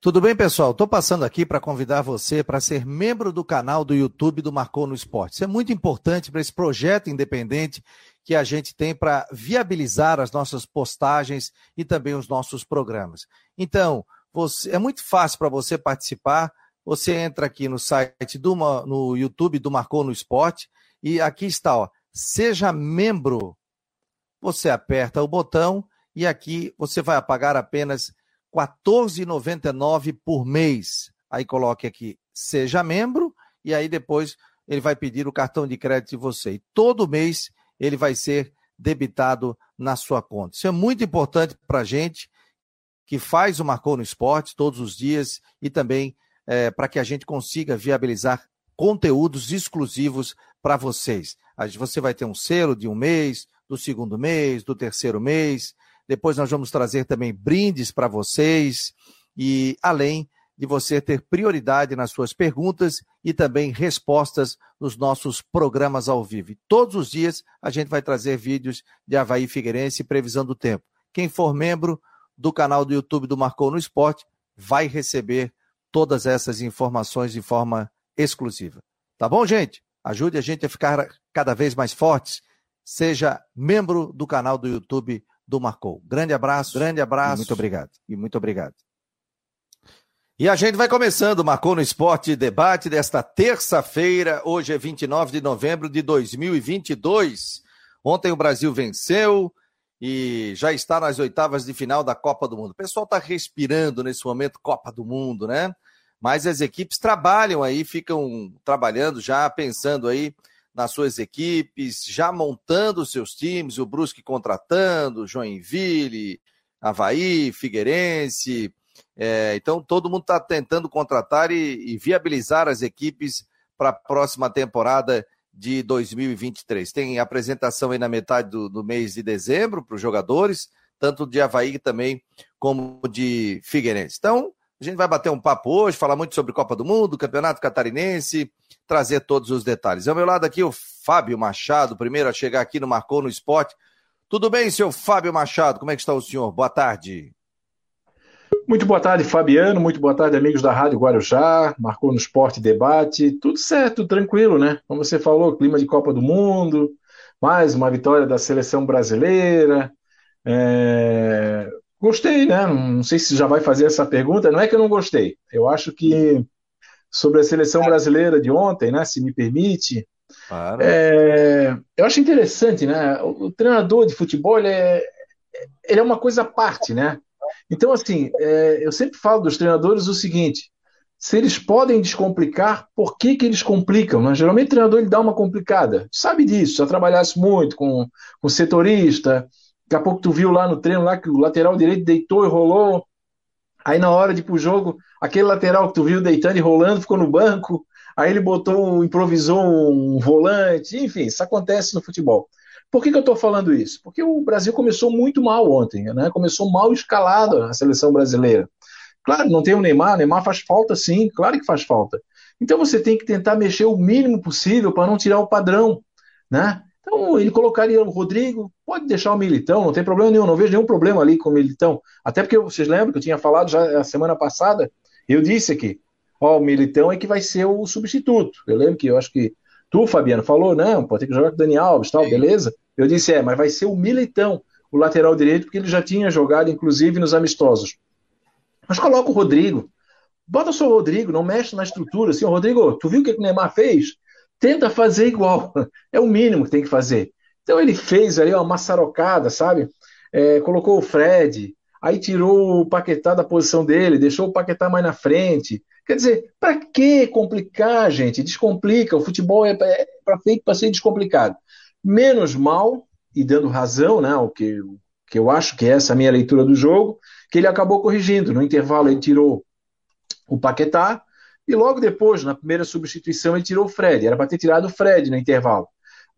Tudo bem, pessoal? Estou passando aqui para convidar você para ser membro do canal do YouTube do Marcou no Esporte. Isso é muito importante para esse projeto independente que a gente tem para viabilizar as nossas postagens e também os nossos programas. Então, você, é muito fácil para você participar. Você entra aqui no site do no YouTube do Marcou no Esporte e aqui está, ó, seja membro. Você aperta o botão e aqui você vai pagar apenas 14,99 por mês. Aí coloque aqui, seja membro, e aí depois ele vai pedir o cartão de crédito de você. E todo mês ele vai ser debitado na sua conta. Isso é muito importante para a gente que faz o Marcou no Esporte todos os dias e também é, para que a gente consiga viabilizar conteúdos exclusivos para vocês. Você vai ter um selo de um mês, do segundo mês, do terceiro mês, depois nós vamos trazer também brindes para vocês e além de você ter prioridade nas suas perguntas e também respostas nos nossos programas ao vivo. Todos os dias a gente vai trazer vídeos de Havaí Figueirense e previsão do tempo. Quem for membro do canal do YouTube do Marcou no Esporte vai receber todas essas informações de forma exclusiva. Tá bom, gente? Ajude a gente a ficar cada vez mais fortes. Seja membro do canal do YouTube do Marcou. Grande abraço, grande abraço. muito obrigado. E muito obrigado. E a gente vai começando, Marcou no Esporte Debate desta terça-feira. Hoje é 29 de novembro de 2022. Ontem o Brasil venceu e já está nas oitavas de final da Copa do Mundo. O pessoal está respirando nesse momento Copa do Mundo, né? Mas as equipes trabalham aí, ficam trabalhando já, pensando aí nas suas equipes, já montando seus times, o Brusque contratando, Joinville, Havaí, Figueirense. É, então, todo mundo está tentando contratar e, e, viabilizar as equipes para a próxima temporada de 2023. Tem apresentação aí na metade do, do mês de dezembro para os jogadores, tanto de Havaí também como de Figueirense. Então, a gente vai bater um papo hoje, falar muito sobre Copa do Mundo, Campeonato Catarinense, trazer todos os detalhes. Ao meu lado aqui o Fábio Machado, primeiro a chegar aqui no Marcou no Esporte. Tudo bem, seu Fábio Machado? Como é que está o senhor? Boa tarde. Muito boa tarde, Fabiano. Muito boa tarde, amigos da Rádio Guarujá. Marcou no Esporte Debate. Tudo certo, tranquilo, né? Como você falou, clima de Copa do Mundo, mais uma vitória da seleção brasileira. É... Gostei, né? Não sei se já vai fazer essa pergunta. Não é que eu não gostei. Eu acho que sobre a seleção brasileira de ontem, né? Se me permite. Claro. É, eu acho interessante, né? O, o, treinador de futebol ele é, ele é uma coisa à parte, né? Então, assim, é, eu sempre falo dos treinadores o seguinte: se eles podem descomplicar, por que, que eles complicam? Né? Geralmente o treinador ele dá uma complicada. Sabe disso, já trabalhasse muito com, com setorista, Daqui a pouco tu viu lá no treino lá que o lateral direito deitou e rolou. Aí na hora de ir pro jogo, aquele lateral que tu viu deitando e rolando ficou no banco. Aí ele botou, improvisou um volante. Enfim, isso acontece no futebol. Por que, que eu estou falando isso? Porque o Brasil começou muito mal ontem, né? Começou mal escalado a seleção brasileira. Claro, não tem o Neymar, o Neymar faz falta sim, claro que faz falta. Então você tem que tentar mexer o mínimo possível para não tirar o padrão, né? Então ele colocaria o Rodrigo, pode deixar o Militão, não tem problema nenhum, não vejo nenhum problema ali com o Militão. Até porque vocês lembram que eu tinha falado já a semana passada, eu disse aqui, ó, o Militão é que vai ser o substituto. Eu lembro que eu acho que tu, Fabiano, falou, não, pode ter que jogar com o Dani Alves, tal, beleza? Eu disse, é, mas vai ser o Militão, o lateral direito, porque ele já tinha jogado, inclusive, nos amistosos. Mas coloca o Rodrigo. Bota só o Rodrigo, não mexe na estrutura. Assim, Rodrigo, tu viu o que o Neymar fez? tenta fazer igual. É o mínimo que tem que fazer. Então ele fez ali uma maçarocada, sabe? É, colocou o Fred, aí tirou o Paquetá da posição dele, deixou o Paquetá mais na frente. Quer dizer, para que complicar, gente? Descomplica. O futebol é, é para feito para ser descomplicado. Menos mal, e dando razão, né? O que, que eu acho que é essa minha leitura do jogo, que ele acabou corrigindo. No intervalo, ele tirou o Paquetá, e logo depois, na primeira substituição, ele tirou o Fred. Era para ter tirado o Fred no intervalo.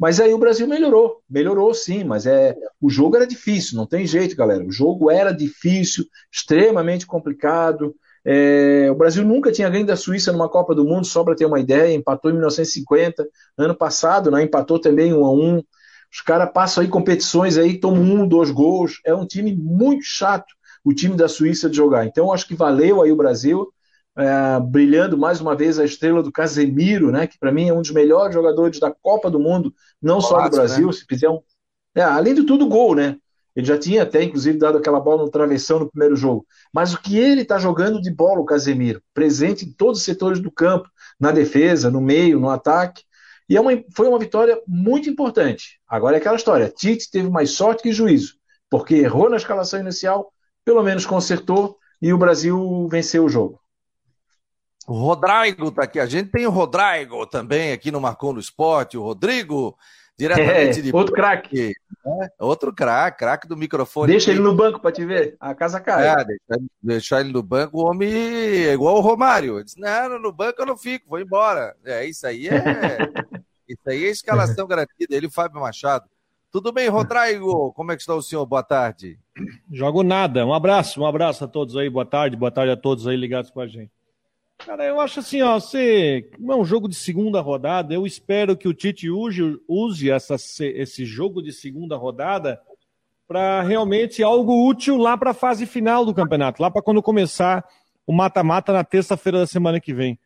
Mas aí o Brasil melhorou. Melhorou sim, mas é o jogo era difícil, não tem jeito, galera. O jogo era difícil, extremamente complicado. É, o Brasil nunca tinha ganho da Suíça numa Copa do Mundo, só para ter uma ideia, empatou em 1950, ano passado, né, empatou também um a um. Os caras passam aí competições aí, tomam um, dois gols. É um time muito chato, o time da Suíça de jogar. Então, acho que valeu aí o Brasil, é, brilhando mais uma vez a estrela do Casemiro, né, que para mim é um dos melhores jogadores da Copa do Mundo, não só do Brasil, né? se fizer um. É, além de tudo, gol, né? Ele já tinha até, inclusive, dado aquela bola no travessão no primeiro jogo. Mas o que ele está jogando de bola, o Casemiro, presente em todos os setores do campo, na defesa, no meio, no ataque. E é uma, foi uma vitória muito importante. Agora é aquela história: Tite teve mais sorte que juízo, porque errou na escalação inicial, pelo menos consertou e o Brasil venceu o jogo. O Rodrigo está aqui. A gente tem o Rodrigo também aqui no Marcou no Esporte. O Rodrigo Diretamente é, de outro craque. É, outro craque, craque do microfone. Deixa ele no banco para te ver, a casa cai. É, deixar, deixar, ele no banco, o homem é igual o Romário. Ele disse, não, no banco eu não fico, vou embora. É, isso aí é. isso aí é escalação garantida. Ele e o Fábio Machado. Tudo bem, Rodrigo? Como é que está o senhor? Boa tarde. Jogo nada. Um abraço, um abraço a todos aí. Boa tarde, boa tarde a todos aí ligados com a gente. Cara, eu acho assim, ó, você, é um jogo de segunda rodada, eu espero que o Tite use, use essa, esse jogo de segunda rodada para realmente algo útil lá para a fase final do campeonato, lá para quando começar o mata-mata na terça-feira da semana que vem.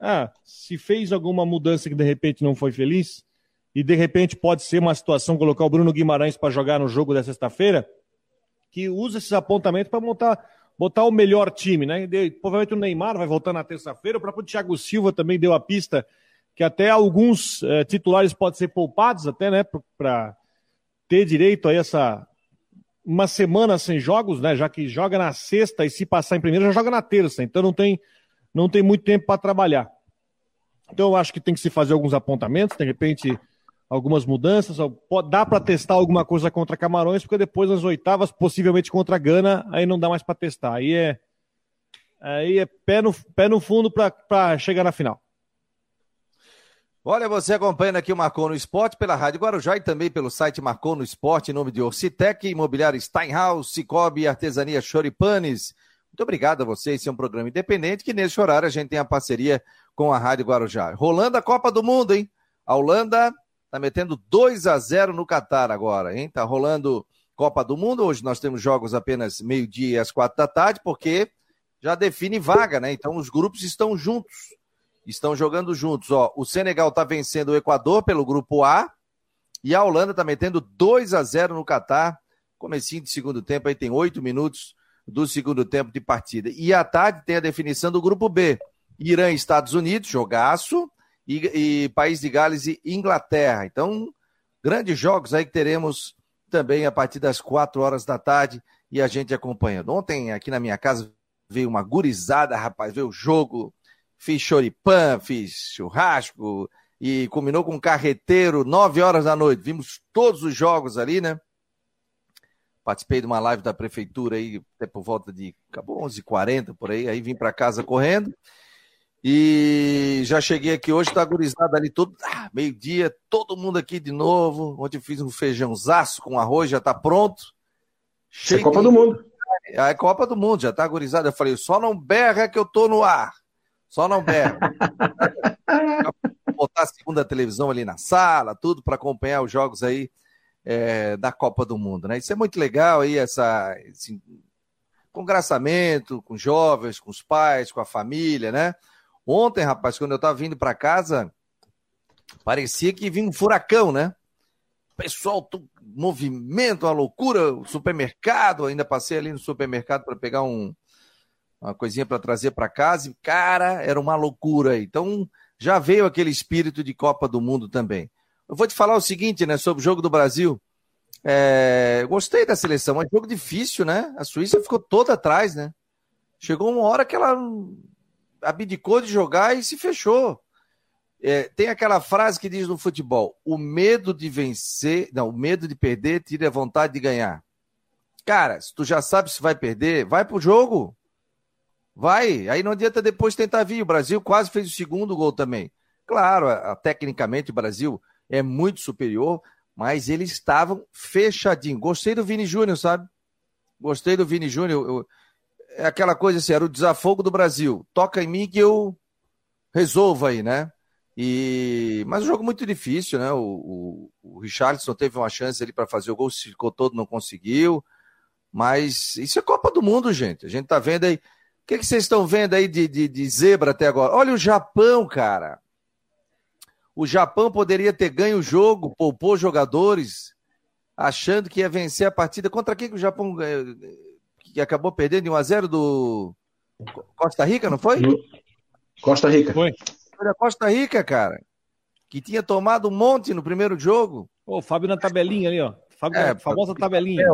Ah, se fez alguma mudança que de repente não foi feliz, e de repente pode ser uma situação colocar o Bruno Guimarães para jogar no jogo da sexta-feira, que use esses apontamentos para montar botar o melhor time, né? De, provavelmente o Neymar vai voltar na terça-feira, o próprio Thiago Silva também deu a pista que até alguns é, titulares podem ser poupados até, né, para ter direito a essa uma semana sem jogos, né, já que joga na sexta e se passar em primeiro já joga na terça, então não tem não tem muito tempo para trabalhar. Então eu acho que tem que se fazer alguns apontamentos, de repente algumas mudanças. Dá para testar alguma coisa contra Camarões, porque depois nas oitavas, possivelmente contra Gana, aí não dá mais para testar. Aí é, aí é pé, no, pé no fundo para chegar na final. Olha, você acompanhando aqui o Marcou no Esporte pela Rádio Guarujá e também pelo site Marcou no Esporte, em nome de Orcitec, Imobiliário Steinhaus, Cicobi Artesania Choripanes. Muito obrigado a vocês. Esse é um programa independente que nesse horário a gente tem a parceria com a Rádio Guarujá. Rolando a Copa do Mundo, hein? A Holanda Tá metendo 2 a 0 no Catar agora, hein? Tá rolando Copa do Mundo. Hoje nós temos jogos apenas meio-dia e às quatro da tarde, porque já define vaga, né? Então os grupos estão juntos. Estão jogando juntos. Ó, o Senegal tá vencendo o Equador pelo grupo A. E a Holanda tá metendo 2 a 0 no Catar. Comecinho de segundo tempo, aí tem oito minutos do segundo tempo de partida. E à tarde tem a definição do grupo B. Irã e Estados Unidos, jogaço e, e País de Gales e Inglaterra. Então, grandes jogos aí que teremos também a partir das quatro horas da tarde e a gente acompanhando. Ontem, aqui na minha casa, veio uma gurizada, rapaz, veio o jogo, fiz choripã, fiz churrasco e combinou com um carreteiro, nove horas da noite. Vimos todos os jogos ali, né? Participei de uma live da prefeitura aí, até por volta de, acabou 11h40 por aí, aí vim para casa correndo. E já cheguei aqui hoje, tá gurizada ali todo, ah, meio-dia, todo mundo aqui de novo. Ontem fiz um feijãozaço com arroz, já tá pronto. Cheio é Copa de... do Mundo. É Copa do Mundo, já tá gurizada. Eu falei, só não berra que eu tô no ar. Só não berra. botar a segunda televisão ali na sala, tudo para acompanhar os jogos aí é, da Copa do Mundo, né? Isso é muito legal aí, essa, esse congraçamento com jovens, com os pais, com a família, né? Ontem, rapaz, quando eu tava vindo para casa, parecia que vinha um furacão, né? Pessoal, movimento, uma loucura, o supermercado, ainda passei ali no supermercado para pegar um, uma coisinha para trazer para casa e, cara, era uma loucura. Então, já veio aquele espírito de Copa do Mundo também. Eu vou te falar o seguinte, né, sobre o jogo do Brasil. É, gostei da seleção, mas jogo difícil, né? A Suíça ficou toda atrás, né? Chegou uma hora que ela abdicou de jogar e se fechou. É, tem aquela frase que diz no futebol: o medo de vencer, não, o medo de perder tira a vontade de ganhar. Cara, se tu já sabe se vai perder, vai pro jogo. Vai. Aí não adianta depois tentar vir. O Brasil quase fez o segundo gol também. Claro, a, a, tecnicamente o Brasil é muito superior, mas eles estavam fechadinhos. Gostei do Vini Júnior, sabe? Gostei do Vini Júnior é aquela coisa assim, era o desafogo do Brasil. Toca em mim que eu resolvo aí, né? E... Mas um jogo muito difícil, né? O, o, o Richardson teve uma chance ali para fazer o gol, ficou todo, não conseguiu. Mas isso é Copa do Mundo, gente. A gente tá vendo aí. O que, que vocês estão vendo aí de, de, de zebra até agora? Olha o Japão, cara. O Japão poderia ter ganho o jogo, poupou jogadores, achando que ia vencer a partida. Contra quem que o Japão que acabou perdendo de 1 a 0 do Costa Rica, não foi? Costa Rica. Foi. Foi da Costa Rica, cara. Que tinha tomado um monte no primeiro jogo. Ô, o Fábio na tabelinha ali, ó. Fábio, é, famosa tabelinha.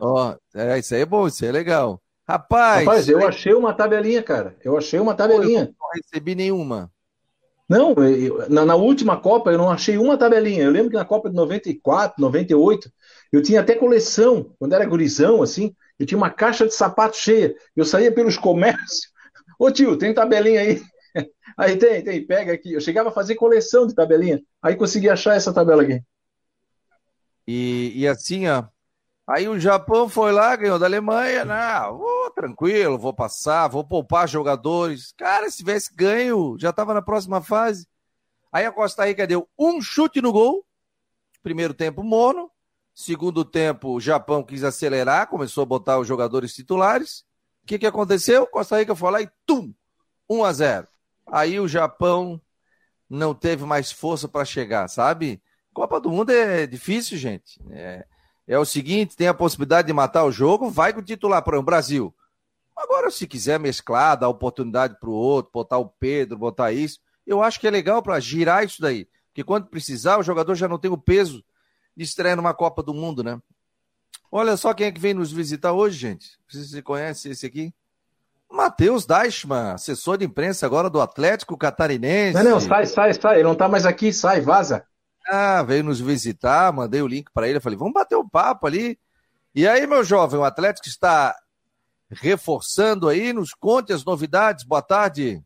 Ó, é, isso aí é bom, isso aí é legal. Rapaz. Rapaz, eu achei uma tabelinha, cara. Eu achei uma tabelinha. Eu não recebi nenhuma. Não, eu, na, na, última Copa eu não achei uma tabelinha. Eu lembro que na Copa de 94, 98, eu tinha até coleção. Quando era gurizão, assim, eu tinha uma caixa de sapato cheia. Eu saía pelos comércios. Ô tio, tem tabelinha aí? Aí tem, tem, pega aqui. Eu chegava a fazer coleção de tabelinha. Aí consegui achar essa tabela aqui. E, e assim, ó. Aí o Japão foi lá, ganhou da Alemanha. Não, vou tranquilo, vou passar, vou poupar jogadores. Cara, se tivesse ganho, já estava na próxima fase. Aí a Costa Rica deu um chute no gol. Primeiro tempo, mono. Segundo tempo, o Japão quis acelerar, começou a botar os jogadores titulares. O que, que aconteceu? Costa Rica foi lá e tum! 1 a 0. Aí o Japão não teve mais força para chegar, sabe? Copa do Mundo é difícil, gente. É, é, o seguinte: tem a possibilidade de matar o jogo, vai com o titular para o Brasil. Agora, se quiser mesclar, dar oportunidade para o outro, botar o Pedro, botar isso, eu acho que é legal para girar isso daí. Porque quando precisar, o jogador já não tem o peso de estreia numa Copa do Mundo, né? Olha só quem é que vem nos visitar hoje, gente. Você conhece esse aqui? Matheus Deichmann, assessor de imprensa agora do Atlético Catarinense. Não, não, sai, sai, sai. Ele não tá mais aqui, sai, vaza. Ah, veio nos visitar, mandei o link para ele. Falei, vamos bater um papo ali. E aí, meu jovem, o Atlético está reforçando aí. Nos conte as novidades. Boa tarde.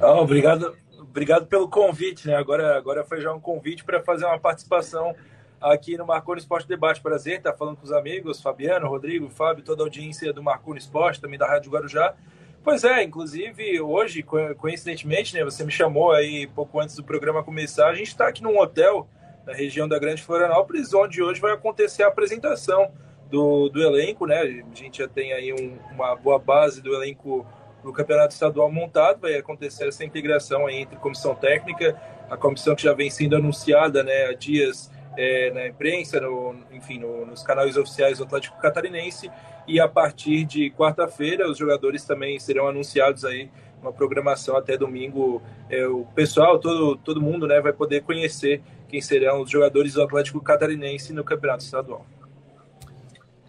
Oh, obrigado, obrigado pelo convite, né? Agora, agora foi já um convite para fazer uma participação aqui no Marconi Esporte Debate. Prazer estar falando com os amigos, Fabiano, Rodrigo, Fábio, toda a audiência do Marconi Esporte, também da Rádio Guarujá. Pois é, inclusive hoje, coincidentemente, né, você me chamou aí pouco antes do programa começar, a gente está aqui num hotel na região da Grande Florianópolis, onde hoje vai acontecer a apresentação do, do elenco, né? A gente já tem aí um, uma boa base do elenco no campeonato estadual montado, vai acontecer essa integração entre comissão técnica, a comissão que já vem sendo anunciada né, há dias é, na imprensa, no, enfim, no, nos canais oficiais do Atlético Catarinense, e a partir de quarta-feira os jogadores também serão anunciados aí uma programação até domingo. É, o pessoal, todo, todo mundo né, vai poder conhecer quem serão os jogadores do Atlético Catarinense no Campeonato Estadual.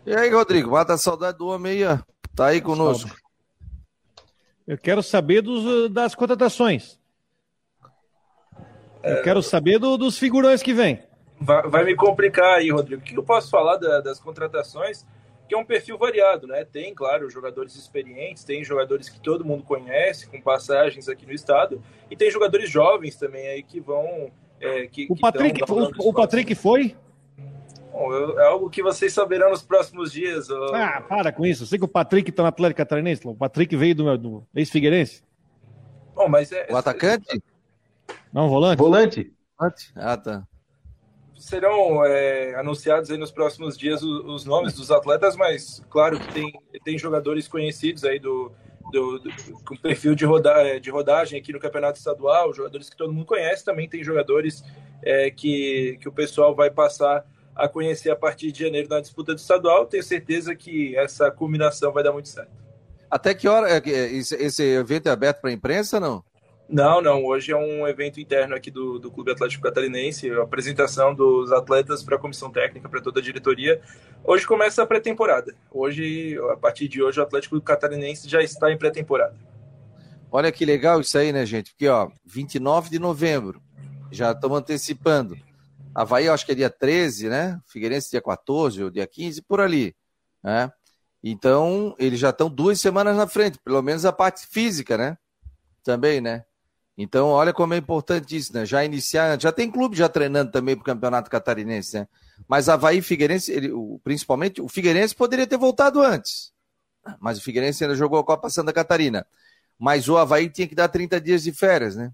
E aí, Rodrigo, mata a saudade do homem aí, tá aí conosco. Eu quero saber dos, das contratações. Eu quero saber do, dos figurões que vem. Vai, vai, me complicar aí, Rodrigo. O que eu posso falar da, das contratações? Que é um perfil variado, né? Tem, claro, jogadores experientes, tem jogadores que todo mundo conhece, com passagens aqui no estado, e tem jogadores jovens também aí que vão. É, que, o, que Patrick, o, o Patrick foi? Bom, eu, é algo que vocês saberão nos próximos dias. Eu... Ah, para com isso. Eu sei que o Patrick está na Atlético Catarinense. O Patrick veio do, do ex-Figueirense. Bom, mas é, o atacante? Não, volante. Volante. Ah, tá. Serão é, anunciados aí nos próximos dias os, os, nomes dos atletas, mas claro que tem, tem jogadores conhecidos aí do, do, do, com perfil de, roda, de rodagem aqui no Campeonato Estadual, jogadores que todo mundo conhece, também tem jogadores é, que, que o pessoal vai passar a conhecer a partir de janeiro na disputa do estadual. Tenho certeza que essa combinação vai dar muito certo. Até que hora é esse, esse evento é aberto para a imprensa, não? Não, não. Hoje é um evento interno aqui do, do Clube Atlético Catarinense, a apresentação dos atletas para a comissão técnica, para toda a diretoria. Hoje começa a pré-temporada. Hoje, a partir de hoje, o Atlético Catarinense já está em pré-temporada. Olha que legal isso aí, né, gente? Porque, ó, 29 de novembro, já estamos antecipando. Havaí, eu acho que é dia 13, né? Figueirense dia 14 ou dia 15, por ali. Né? Então, eles já estão duas semanas na frente, pelo menos a parte física, né? Também, né? Então, olha como é importante isso, né? Já iniciar, já tem clube já treinando também para o Campeonato Catarinense, né? Mas Havaí e Figueirense, ele, o, principalmente, o Figueirense poderia ter voltado antes. Mas o Figueirense ainda jogou a Copa Santa Catarina. Mas o Havaí tinha que dar 30 dias de férias, né?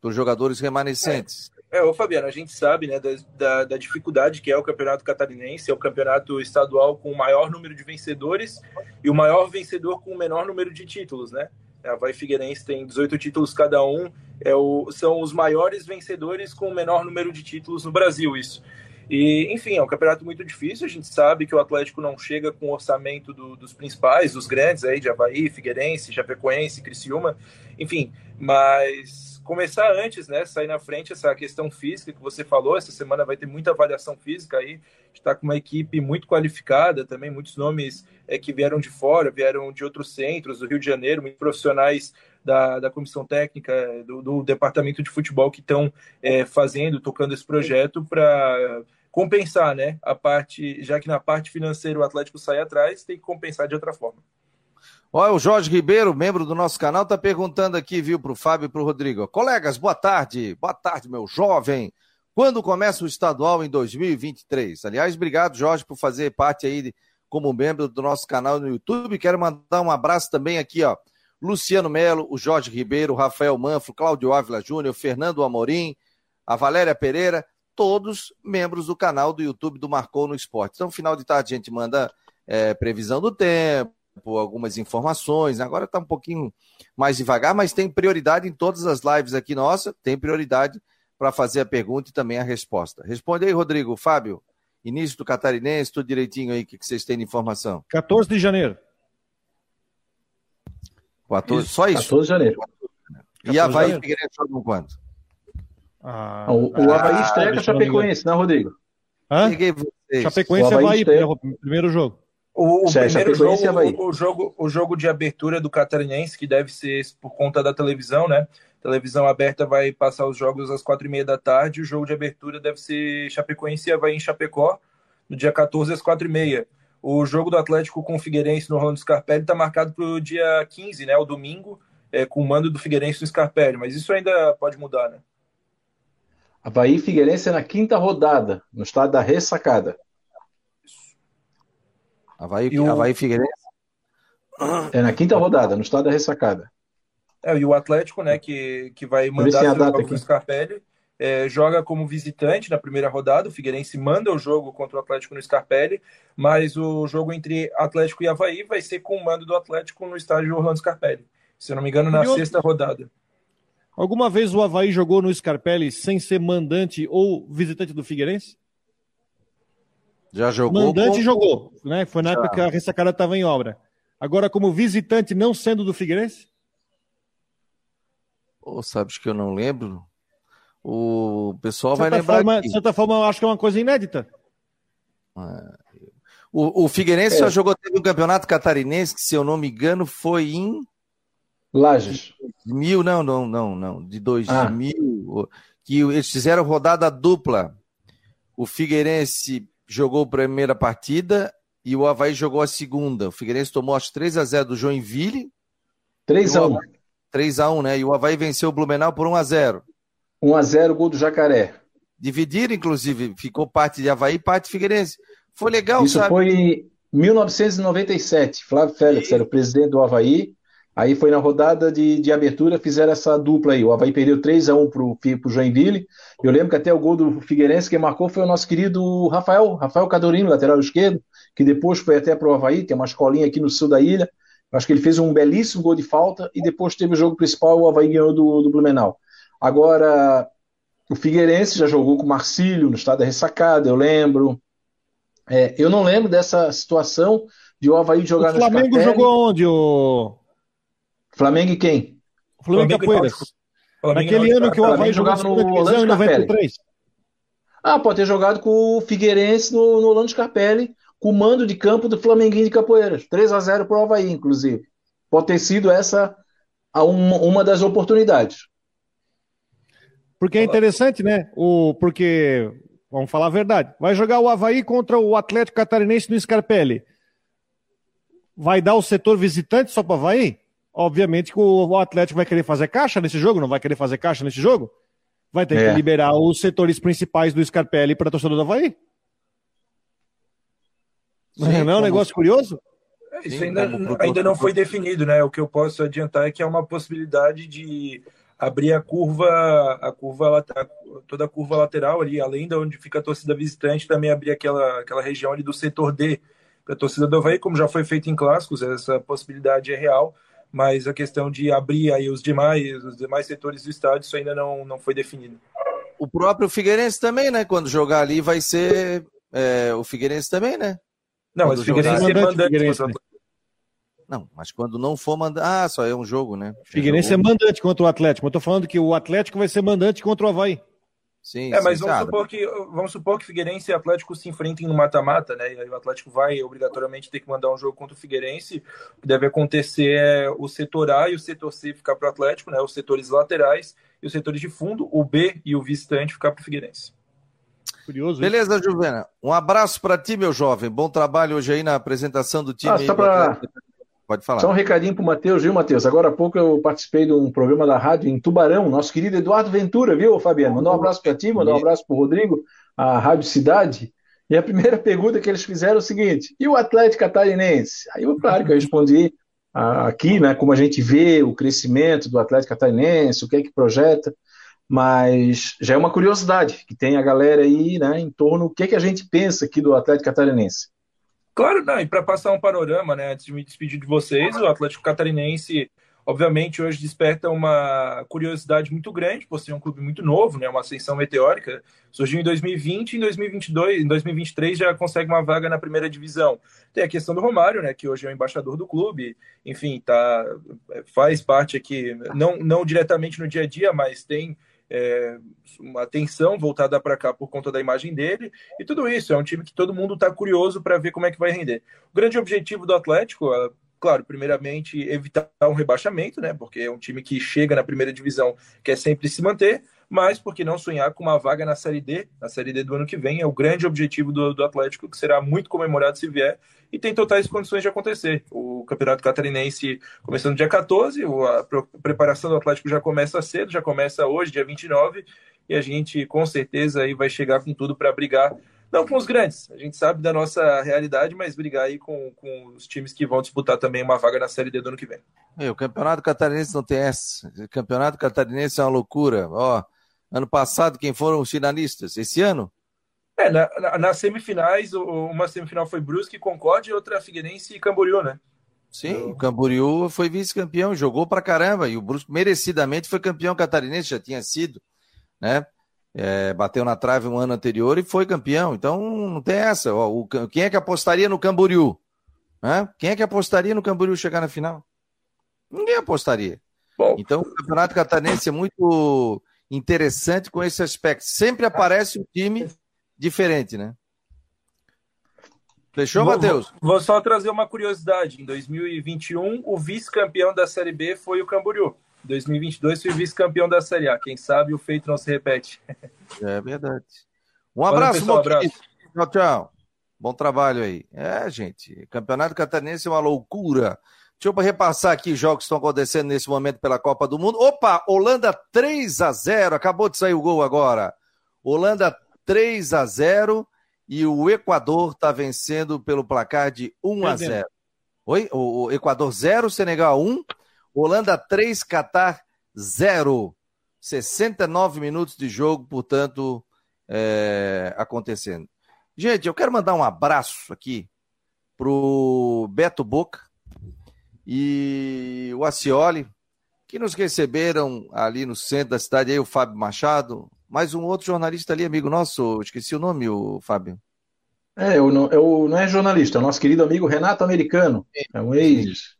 Para os jogadores remanescentes. É, ô Fabiano, a gente sabe né, da, da, da, dificuldade que é o campeonato catarinense, é o campeonato estadual com o maior número de vencedores e o maior vencedor com o menor número de títulos, né? A Vai Figueirense tem 18 títulos cada um, é o, são os maiores vencedores com o menor número de títulos no Brasil, isso. E, enfim, é um campeonato muito difícil. A gente sabe que o Atlético não chega com o orçamento do, dos principais, dos grandes aí, de Havaí, Figueirense, Chapecoense, Criciúma, enfim, mas começar antes, né? Sair na frente essa questão física que você falou. Essa semana vai ter muita avaliação física aí. Está com uma equipe muito qualificada também, muitos nomes é, que vieram de fora, vieram de outros centros, do Rio de Janeiro, muitos profissionais da, da comissão técnica, do, do departamento de futebol que estão é, fazendo, tocando esse projeto para compensar, né? A parte, já que na parte financeira o Atlético sai atrás, tem que compensar de outra forma. Olha, o Jorge Ribeiro, membro do nosso canal, está perguntando aqui, viu, para o Fábio e para o Rodrigo. Colegas, boa tarde. Boa tarde, meu jovem. Quando começa o estadual em 2023? Aliás, obrigado, Jorge, por fazer parte aí como membro do nosso canal no YouTube. Quero mandar um abraço também aqui, ó. Luciano Melo, o Jorge Ribeiro, o Rafael Manfro, Cláudio Ávila Júnior, Fernando Amorim, a Valéria Pereira, todos membros do canal do YouTube do Marcou no Esporte. Então, final de tarde, a gente manda é, previsão do tempo, algumas informações. Agora está um pouquinho mais devagar, mas tem prioridade em todas as lives aqui nossa, tem prioridade para fazer a pergunta e também a resposta. Responde aí, Rodrigo. Fábio, início do Catarinense, tudo direitinho aí, o que, que vocês têm de informação? 14 de janeiro. 14, isso, só isso? 14 de janeiro. E Havaí e Figueirense jogam quanto? Ah, o, o Havaí ah, estreia com a Chapecoense, não, Rodrigo? Hã? Chapecoense e Havaí, primeiro jogo. O, o primeiro jogo, o, jogo, o jogo de abertura do Catarinense, que deve ser por conta da televisão, né? televisão aberta vai passar os jogos às quatro e meia da tarde. O jogo de abertura deve ser Chapecoense e Havaí em Chapecó, no dia 14 às quatro e meia. O jogo do Atlético com o Figueirense no Rolando Scarpelli está marcado para o dia 15, né? O domingo, é, com o mando do Figueirense no Scarpelli. Mas isso ainda pode mudar, né? Havaí e Figueirense é na quinta rodada, no estado da ressacada. Havaí, e o... Havaí Figueirense? É na quinta rodada, no estado da ressacada. É, e o Atlético, né, que, que vai mandar o jogo para o Scarpelli, é, joga como visitante na primeira rodada. O Figueirense manda o jogo contra o Atlético no Scarpelli, mas o jogo entre Atlético e Havaí vai ser com o mando do Atlético no estádio Orlando Scarpelli. Se eu não me engano, na sexta rodada. Alguma vez o Havaí jogou no Scarpelli sem ser mandante ou visitante do Figueirense? Já jogou? Mandante com... jogou, né? Foi na Já. época que a ressacada estava em obra. Agora, como visitante, não sendo do Figueirense? Oh, sabes que eu não lembro? O pessoal vai lembrar. Forma, de certa forma, eu acho que é uma coisa inédita. É. O, o Figueirense é. só jogou teve um campeonato catarinense que, se eu não me engano, foi em Lages. Mil, não, não, não, não. De 2000, ah. que eles fizeram rodada dupla. O Figueirense jogou a primeira partida e o Havaí jogou a segunda. O Figueirense tomou as 3 a 0 do Joinville. 3 a 1 3 a 1 né? E o Havaí venceu o Blumenau por 1 a 0 1 a 0 gol do Jacaré. Dividiram, inclusive, ficou parte de Havaí parte de Figueirense. Foi legal, Isso sabe? foi em 1997. Flávio Félix era o presidente do Havaí. Aí foi na rodada de, de abertura, fizeram essa dupla aí. O Havaí perdeu 3 a 1 pro, pro Joinville. Eu lembro que até o gol do Figueirense quem marcou foi o nosso querido Rafael, Rafael Cadorino, lateral esquerdo, que depois foi até pro Havaí, que é uma escolinha aqui no sul da ilha. Acho que ele fez um belíssimo gol de falta e depois teve o jogo principal, o Havaí ganhou do, do Blumenau. Agora, o Figueirense já jogou com o Marcílio no estado da ressacada, eu lembro. É, eu não lembro dessa situação de o Havaí jogar no O Flamengo jogou onde, o... Flamengo e quem? O Flamengo, Flamengo e Capoeiras. Naquele ano que o Havaí jogava no Orlando 93. Ah, pode ter jogado com o Figueirense no, no Orlando Scarpelli, com o mando de campo do Flamenguinho de Capoeiras. 3 a 0 para o Havaí, inclusive. Pode ter sido essa uma, uma das oportunidades. Porque é interessante, né? O, porque, vamos falar a verdade, vai jogar o Havaí contra o Atlético Catarinense no Scarpelli. Vai dar o setor visitante só para o Havaí? Obviamente que o Atlético vai querer fazer caixa nesse jogo, não vai querer fazer caixa nesse jogo? Vai ter é. que liberar os setores principais do Scarpelli para torcedor do Havaí. Sim, não é um negócio curioso? Isso ainda, ainda não foi definido, né? O que eu posso adiantar é que é uma possibilidade de abrir a curva, a curva toda a curva lateral ali, além de onde fica a torcida visitante, também abrir aquela, aquela região ali do setor D para a torcida do Havaí, como já foi feito em clássicos, essa possibilidade é real, mas a questão de abrir aí os demais, os demais setores do estádio, isso ainda não, não foi definido. O próprio Figueirense também, né? Quando jogar ali vai ser é, o Figueirense também, né? Não, mas o Figueirense é mandante. Figueirense, né? Não, mas quando não for mandante. Ah, só é um jogo, né? Figueirense é mandante contra o Atlético. Eu tô falando que o Atlético vai ser mandante contra o Havaí. Sim, é, mas sim, vamos, supor que, vamos supor que Figueirense e Atlético se enfrentem no mata-mata, né? E aí o Atlético vai obrigatoriamente ter que mandar um jogo contra o Figueirense. O que deve acontecer é o setor A e o setor C ficar para o Atlético, né? Os setores laterais e os setores de fundo, o B e o visitante ficar para o Figueirense. Curioso. Beleza, hein? Juvena. Um abraço para ti, meu jovem. Bom trabalho hoje aí na apresentação do time. Ah, só para Pode falar. Só um recadinho para o Matheus, viu, Matheus? Agora há pouco eu participei de um programa da rádio em Tubarão, nosso querido Eduardo Ventura, viu, Fabiano? Mandou um abraço para ti, mandou um abraço para o Rodrigo, a Rádio Cidade. E a primeira pergunta que eles fizeram é o seguinte: e o Atlético Catarinense? Aí, eu, claro que eu respondi aqui, né, como a gente vê o crescimento do Atlético Catarinense, o que é que projeta, mas já é uma curiosidade que tem a galera aí, né, em torno do que é que a gente pensa aqui do Atlético Catarinense. Claro, não, e para passar um panorama, né, antes de me despedir de vocês, o Atlético Catarinense, obviamente, hoje desperta uma curiosidade muito grande, por ser um clube muito novo, né, uma ascensão meteórica. Surgiu em 2020 e em 2022, em 2023 já consegue uma vaga na primeira divisão. Tem a questão do Romário, né, que hoje é o embaixador do clube, enfim, tá, faz parte aqui, não, não diretamente no dia a dia, mas tem é, uma atenção voltada para cá por conta da imagem dele e tudo isso. É um time que todo mundo está curioso para ver como é que vai render. O grande objetivo do Atlético, é, claro, primeiramente evitar um rebaixamento, né? Porque é um time que chega na primeira divisão quer sempre se manter, mas por que não sonhar com uma vaga na Série D, na Série D do ano que vem? É o grande objetivo do, do Atlético, que será muito comemorado se vier, e tem totais condições de acontecer. O Campeonato Catarinense começando dia 14, a preparação do Atlético já começa cedo, já começa hoje, dia 29, e a gente com certeza aí vai chegar com tudo para brigar não com os grandes, a gente sabe da nossa realidade, mas brigar aí com, com os times que vão disputar também uma vaga na Série D do ano que vem. o Campeonato Catarinense não tem essa. O Campeonato Catarinense é uma loucura. Ó, ano passado, quem foram os finalistas? Esse ano? É, na, na, nas semifinais, uma semifinal foi Brusque e Concorde, outra Figueirense e Camboriú, né? Sim, o Camboriú foi vice-campeão, jogou pra caramba, e o Brusque merecidamente foi campeão catarinense, já tinha sido, né? É, bateu na trave um ano anterior e foi campeão, então não tem essa. Ó, o, quem é que apostaria no Camboriú? Né? Quem é que apostaria no Camboriú chegar na final? Ninguém apostaria. Bom. Então o Campeonato Catarinense é muito interessante com esse aspecto. Sempre aparece um time diferente, né? Fechou, Matheus? Vou só trazer uma curiosidade. Em 2021, o vice-campeão da Série B foi o Camboriú. Em 2022 foi vice-campeão da Série A. Quem sabe o feito não se repete. É verdade. Um abraço, Valeu, pessoal, abraço. Tchau, tchau. Bom trabalho aí. É, gente, Campeonato Catarinense é uma loucura. Deixa eu repassar aqui os jogos que estão acontecendo nesse momento pela Copa do Mundo. Opa, Holanda 3 a 0 acabou de sair o gol agora. Holanda 3 a 0 e o Equador está vencendo pelo placar de 1 a 0. Oi? O, Equador 0, Senegal 1, Holanda 3, Catar 0. 69 minutos de jogo, portanto, é, acontecendo. Gente, eu quero mandar um abraço aqui pro Beto Boca, e o Acioli, que nos receberam ali no centro da cidade, aí o Fábio Machado, mais um outro jornalista ali, amigo nosso, esqueci o nome, o Fábio. É, eu não, eu não é jornalista, é o nosso querido amigo Renato Americano, é um ex.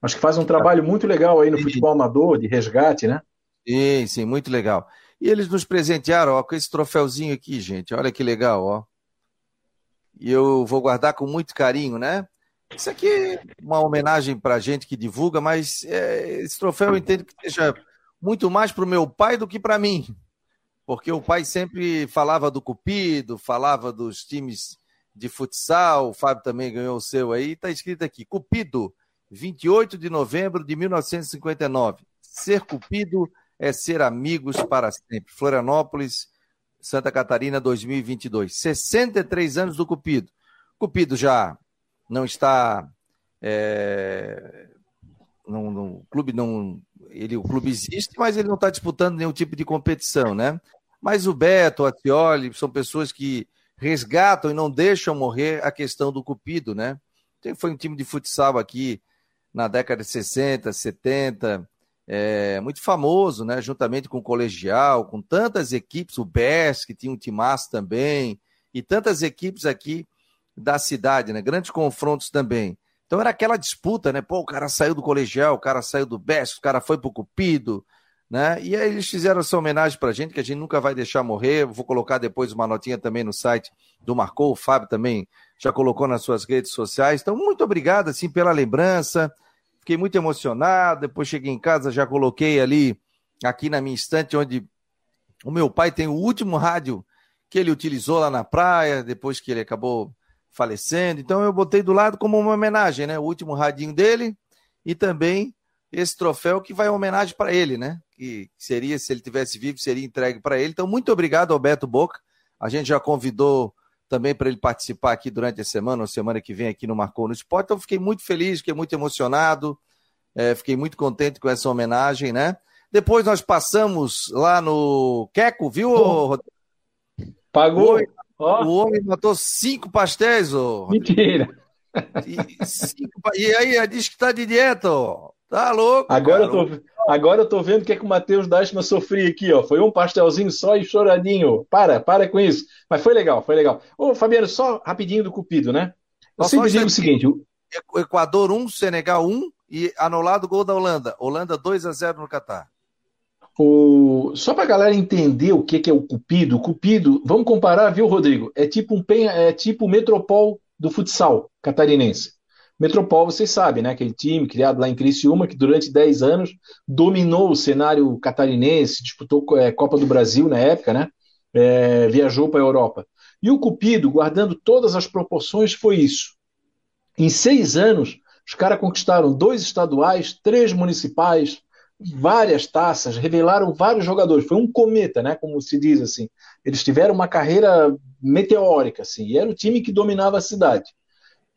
Acho que faz um trabalho muito legal aí no futebol amador, de resgate, né? Sim, sim, muito legal. E eles nos presentearam, ó, com esse troféuzinho aqui, gente. Olha que legal, ó. E eu vou guardar com muito carinho, né? Isso aqui é uma homenagem para a gente que divulga, mas é, esse troféu eu entendo que seja muito mais para o meu pai do que para mim. Porque o pai sempre falava do Cupido, falava dos times de futsal, o Fábio também ganhou o seu aí, está escrito aqui: Cupido, 28 de novembro de 1959. Ser Cupido é ser amigos para sempre. Florianópolis, Santa Catarina, 2022. 63 anos do Cupido. Cupido já não está. É, não, o clube não ele, o clube existe, mas ele não está disputando nenhum tipo de competição, né? Mas o Beto, o Atioli, são pessoas que resgatam e não deixam morrer a questão do Cupido, né? Foi um time de futsal aqui na década de 60, 70, é, muito famoso, né? Juntamente com o Colegial, com tantas equipes, o BES, que tinha um timaço também, e tantas equipes aqui da cidade, né? Grandes confrontos também. Então era aquela disputa, né? Pô, o cara saiu do colegial, o cara saiu do BES, o cara foi pro Cupido, né? E aí eles fizeram essa homenagem pra gente, que a gente nunca vai deixar morrer. Vou colocar depois uma notinha também no site do Marcou, o Fábio também já colocou nas suas redes sociais. Então, muito obrigado, assim, pela lembrança. Fiquei muito emocionado. Depois cheguei em casa, já coloquei ali, aqui na minha estante, onde o meu pai tem o último rádio que ele utilizou lá na praia, depois que ele acabou falecendo. Então eu botei do lado como uma homenagem, né? O último radinho dele e também esse troféu que vai em homenagem para ele, né? Que seria, se ele tivesse vivo, seria entregue para ele. Então, muito obrigado, Alberto Boca. A gente já convidou também para ele participar aqui durante a semana, ou semana que vem aqui no Marcou no Esporte. Então, fiquei muito feliz, fiquei muito emocionado, é, fiquei muito contente com essa homenagem, né? Depois nós passamos lá no Queco, viu, Rodrigo? Pagou. O, o homem matou cinco pastéis, ô. Mentira. E, cinco, e aí, diz que tá de dieta, ó. Tá louco. Agora, eu tô, agora eu tô vendo o que, é que o Matheus Dashman sofria aqui, ó. Foi um pastelzinho só e choradinho. Para, para com isso. Mas foi legal, foi legal. Ô, Fabiano, só rapidinho do Cupido, né? Eu só sempre digo o seguinte: Equador 1, Senegal 1 e anulado o gol da Holanda. Holanda 2 a 0 no Catar. O... Só para a galera entender o que, é o Cupido, o Cupido, vamos comparar, viu, Rodrigo? É tipo um é tipo o Metropol do futsal catarinense. Metropol, vocês sabem, né? Aquele time criado lá em Criciúma, que durante 10 anos dominou o cenário catarinense, disputou é, Copa do Brasil na época, né? É, viajou para a Europa. E o Cupido, guardando todas as proporções, foi isso. Em seis anos, os caras conquistaram dois estaduais, três municipais, várias taças, revelaram vários jogadores. Foi um cometa, né? Como se diz assim. Eles tiveram uma carreira meteórica, assim. E era o time que dominava a cidade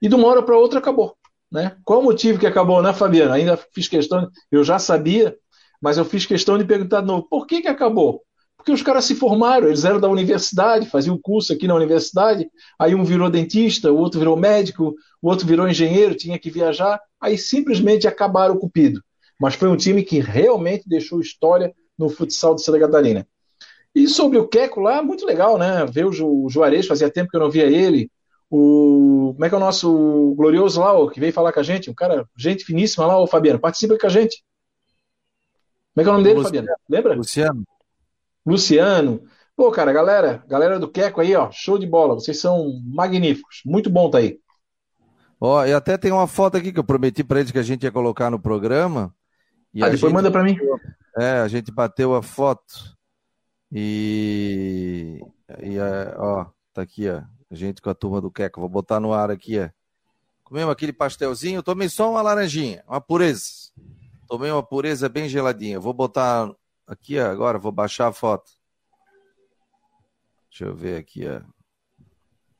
e de uma hora para outra acabou. Né? Qual o motivo que acabou, né, Fabiano? Ainda fiz questão, eu já sabia, mas eu fiz questão de perguntar de novo, por que, que acabou? Porque os caras se formaram, eles eram da universidade, faziam curso aqui na universidade, aí um virou dentista, o outro virou médico, o outro virou engenheiro, tinha que viajar, aí simplesmente acabaram o cupido. Mas foi um time que realmente deixou história no futsal de Santa Catarina. E sobre o Queco lá, muito legal, né? Ver o Juarez, fazia tempo que eu não via ele, o, como é que é o nosso glorioso lá, o, que veio falar com a gente? Um cara, gente finíssima lá, o Fabiano, participa com a gente. Como é que é o nome dele, Luciano. Fabiano? Lembra? Luciano. Luciano. Pô, cara, galera, galera do Queco aí, ó, show de bola. Vocês são magníficos. Muito bom tá aí. Ó, e até tem uma foto aqui que eu prometi para eles que a gente ia colocar no programa. E ah, depois manda para mim. É, a gente bateu a foto. E, e ó, tá aqui, ó. A gente com a turma do Queco. Vou botar no ar aqui, é. Comemos aquele pastelzinho, tomei só uma laranjinha, uma pureza. Tomei uma pureza bem geladinha. Vou botar aqui agora, vou baixar a foto. Deixa eu ver aqui, ó.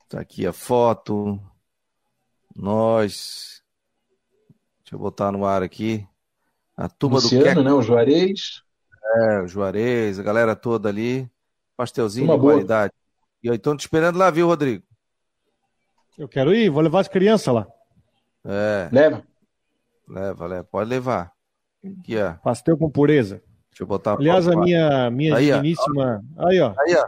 Tá aqui a foto. Nós. Deixa eu botar no ar aqui. A turma Luciano, do Queco. né? O Juarez. É, o Juarez, a galera toda ali. Pastelzinho Uma de boa. qualidade. E aí, estão te esperando lá, viu, Rodrigo? Eu quero ir, vou levar as crianças lá. É. Leva. Leva, leva. Pode levar. Aqui, ó. Pastel com pureza. Deixa eu botar Aliás, a minha, minha aí, digníssima. Ó. Aí, ó. Aí, ó.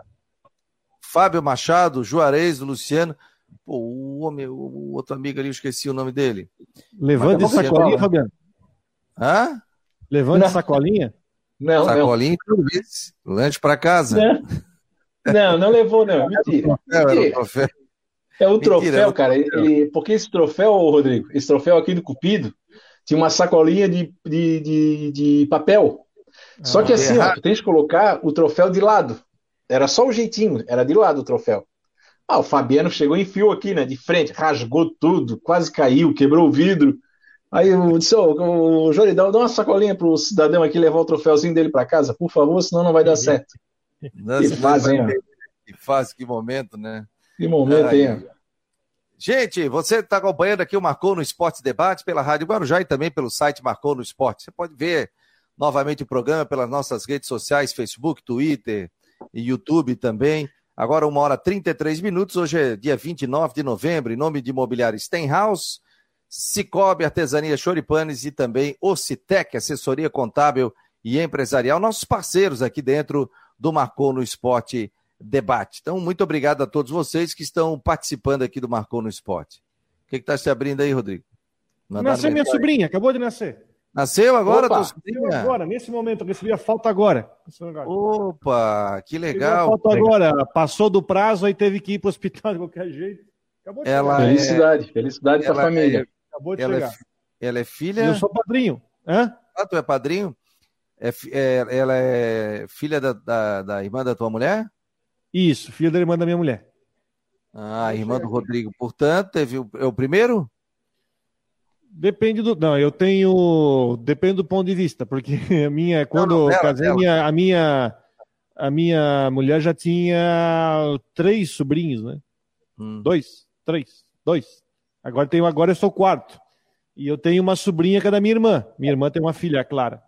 Fábio Machado, Juarez, Luciano. Pô, o homem, o outro amigo ali, eu esqueci o nome dele. Levando de sacolinha, Fabiano? Hã? Levando de sacolinha? Não, sacolinha, não. lanche para casa. Não. Não, não levou, não. Mentira. Mentira. É um troféu, Mentira, cara. Ele, porque esse troféu, Rodrigo, esse troféu aqui do Cupido, tinha uma sacolinha de, de, de, de papel. Só ah, que assim, ó, tu tens que colocar o troféu de lado. Era só o jeitinho, era de lado o troféu. Ah, o Fabiano chegou e enfiou aqui, né? De frente, rasgou tudo, quase caiu, quebrou o vidro. Aí eu disse, oh, o Joridão, dá uma sacolinha pro cidadão aqui levar o troféuzinho dele para casa, por favor, senão não vai dar certo. Nossa, que hein? Que fase, que momento, né? Que momento, hein? Gente, você está acompanhando aqui o Marcou no Esporte Debate pela Rádio Guarujá e também pelo site Marcou no Esporte. Você pode ver novamente o programa pelas nossas redes sociais, Facebook, Twitter e YouTube também. Agora, uma hora e 33 minutos. Hoje é dia 29 de novembro. Em nome de Imobiliário Stenhouse, Cicobi Artesania Choripanes e também Ocitec, assessoria contábil e empresarial, nossos parceiros aqui dentro do Marcou no Esporte Debate. Então, muito obrigado a todos vocês que estão participando aqui do Marcou no Esporte. O que está se abrindo aí, Rodrigo? Nasceu minha sobrinha, acabou de nascer. Nasceu agora, Opa, Nasceu agora, nesse momento, eu recebi a falta agora. Opa, que legal. Falta agora, passou do prazo, aí teve que ir para o hospital de qualquer jeito. Acabou de ela chegar. Felicidade, é... felicidade para a família. É... Acabou de ela chegar. É... Ela é filha. Eu sou padrinho. Hã? Ah, tu é padrinho? É, é, ela é filha da, da, da, irmã da tua mulher? Isso, filha da irmã da minha mulher. Ah, irmã do Rodrigo. Portanto, teve o, é o primeiro? Depende do. Não, eu tenho. Depende do ponto de vista, porque a minha. Quando não, não, eu casei, a minha, a minha. A minha mulher já tinha três sobrinhos, né? Hum. Dois, três, dois. Agora tenho, agora eu sou quarto. E eu tenho uma sobrinha que é da minha irmã. Minha irmã tem uma filha, a Clara.